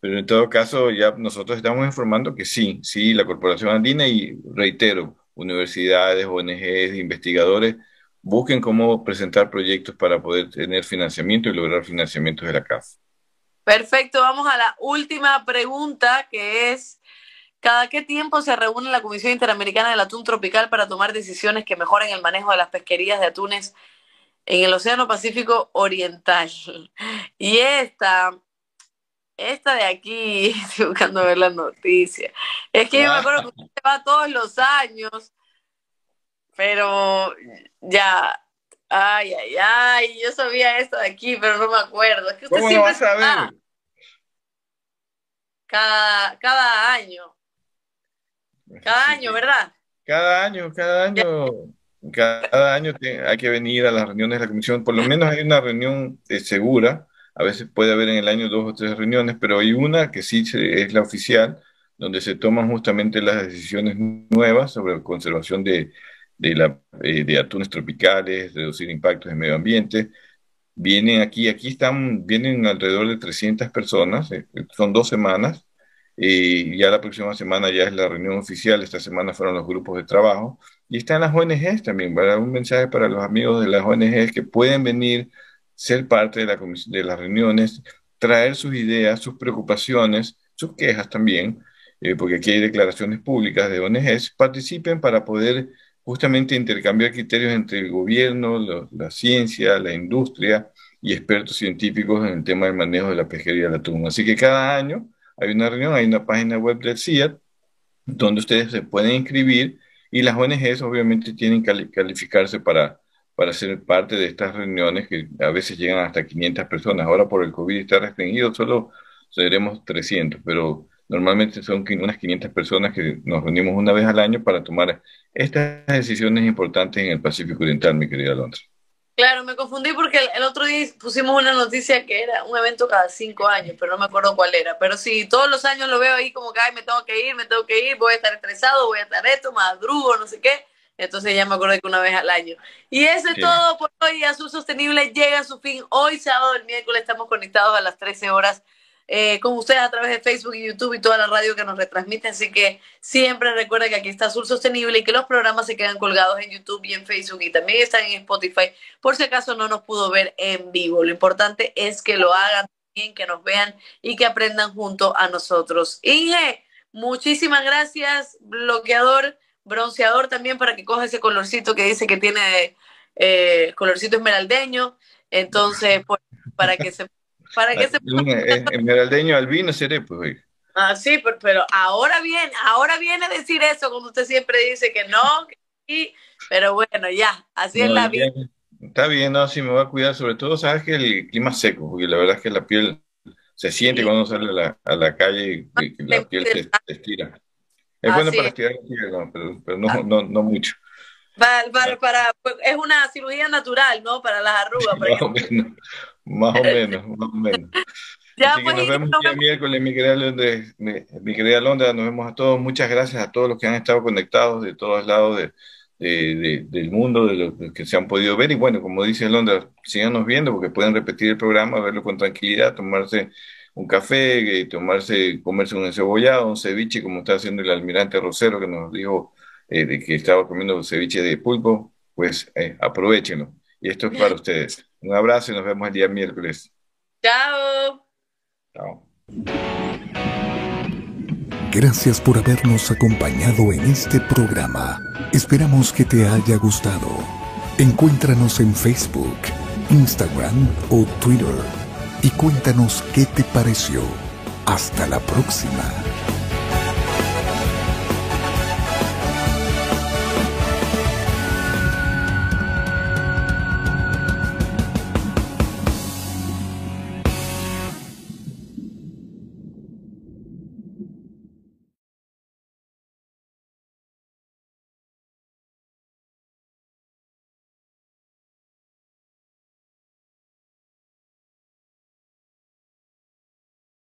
pero en todo caso, ya nosotros estamos informando que sí, sí, la Corporación Andina y reitero, universidades, ONGs, investigadores, busquen cómo presentar proyectos para poder tener financiamiento y lograr financiamientos de la CAF. Perfecto, vamos a la última pregunta que es, ¿cada qué tiempo se reúne la Comisión Interamericana del Atún Tropical para tomar decisiones que mejoren el manejo de las pesquerías de atunes en el Océano Pacífico Oriental? Y esta esta de aquí, [laughs] estoy buscando ver la noticia. Es que yo me acuerdo que usted va todos los años, pero ya, ay, ay, ay, yo sabía esto de aquí, pero no me acuerdo. Es que usted ¿Cómo siempre vas a ver? cada, cada año, cada Sí, año, ¿verdad? Cada año, cada año, cada año hay que venir a las reuniones de la comisión. Por lo menos hay una reunión eh, segura. A veces puede haber en el año dos o tres reuniones, pero hay una que sí es la oficial, donde se toman justamente las decisiones nuevas sobre conservación de, eh, de atunes tropicales, reducir impactos en medio ambiente. Vienen aquí, aquí están, vienen alrededor de 300 personas, eh, son dos semanas, y ya la próxima semana ya es la reunión oficial, esta semana fueron los grupos de trabajo, y están las ONGs también. Un mensaje para los amigos de las ONGs que pueden venir, ser parte de la de las reuniones, traer sus ideas, sus preocupaciones, sus quejas también, eh, porque aquí hay declaraciones públicas de ONGs, participen para poder justamente intercambiar criterios entre el gobierno, la ciencia, la industria y expertos científicos en el tema del manejo de la pesquería del atún. Así que cada año hay una reunión, hay una página web del CIAT donde ustedes se pueden inscribir y las ONGs obviamente tienen que cali- calificarse para, para ser parte de estas reuniones que a veces llegan hasta 500 personas. Ahora por el COVID está restringido, solo seremos 300, pero normalmente son unas 500 personas que nos reunimos una vez al año para tomar estas decisiones importantes en el Pacífico Oriental, mi querida Alondra. Claro, me confundí porque el, el otro día pusimos una noticia que era un evento cada cinco años, pero no me acuerdo cuál era. Pero sí, todos los años lo veo ahí como que, ay, me tengo que ir, me tengo que ir, voy a estar estresado, voy a estar esto, madrugo, no sé qué. Entonces ya me acuerdo que una vez al año. Y eso es Sí. todo por hoy. Azul Sostenible llega a su fin. Hoy, sábado, el miércoles, estamos conectados a las 13 horas eh, con ustedes a través de Facebook y YouTube y toda la radio que nos retransmite. Así que siempre recuerden que aquí está Azul Sostenible y que los programas se quedan colgados en YouTube y en Facebook y también están en Spotify por si acaso no nos pudo ver en vivo. Lo importante es que lo hagan bien, que nos vean y que aprendan junto a nosotros. Inge, muchísimas gracias. Bloqueador, bronceador también para que coja ese colorcito que dice que tiene eh, colorcito esmeraldeño. Entonces, pues, para que se... Para que se eh, esmeraldeño albino seré, pues, oye. Ah, sí, pero, pero ahora viene, ahora viene a decir eso, como usted siempre dice que no, que sí, pero bueno, ya, así es No, la ya- vida. Está bien, no, sí me voy a cuidar, sobre todo, sabes que el clima es seco, porque la verdad es que la piel se siente Sí. cuando sale a la, a la calle y que la piel se, se estira. Es bueno para es. piel, no, pero, pero no, no, no mucho. Para, para, para- pues, es una cirugía natural, ¿no? Para las arrugas. para [laughs] Más o menos, más o menos, [laughs] más o menos. Ya, Así que pues, nos vemos el miércoles, mi querida, Londra, mi, mi querida Londra, nos vemos a todos. Muchas gracias a todos los que han estado conectados de todos lados de, de- de- del mundo, de los que se han podido ver. Y bueno, como dice Londra, síganos viendo porque pueden repetir el programa, verlo con tranquilidad, tomarse un café, eh, tomarse, comerse un encebollado, un ceviche, como está haciendo el almirante Rosero, que nos dijo eh, de que estaba comiendo ceviche de pulpo. Pues eh, aprovechenlo. Y esto es para ustedes. Un abrazo y nos vemos el día miércoles. Chao. Chao. Gracias por habernos acompañado en este programa. Esperamos que te haya gustado. Encuéntranos en Facebook, Instagram o Twitter y cuéntanos qué te pareció. Hasta la próxima.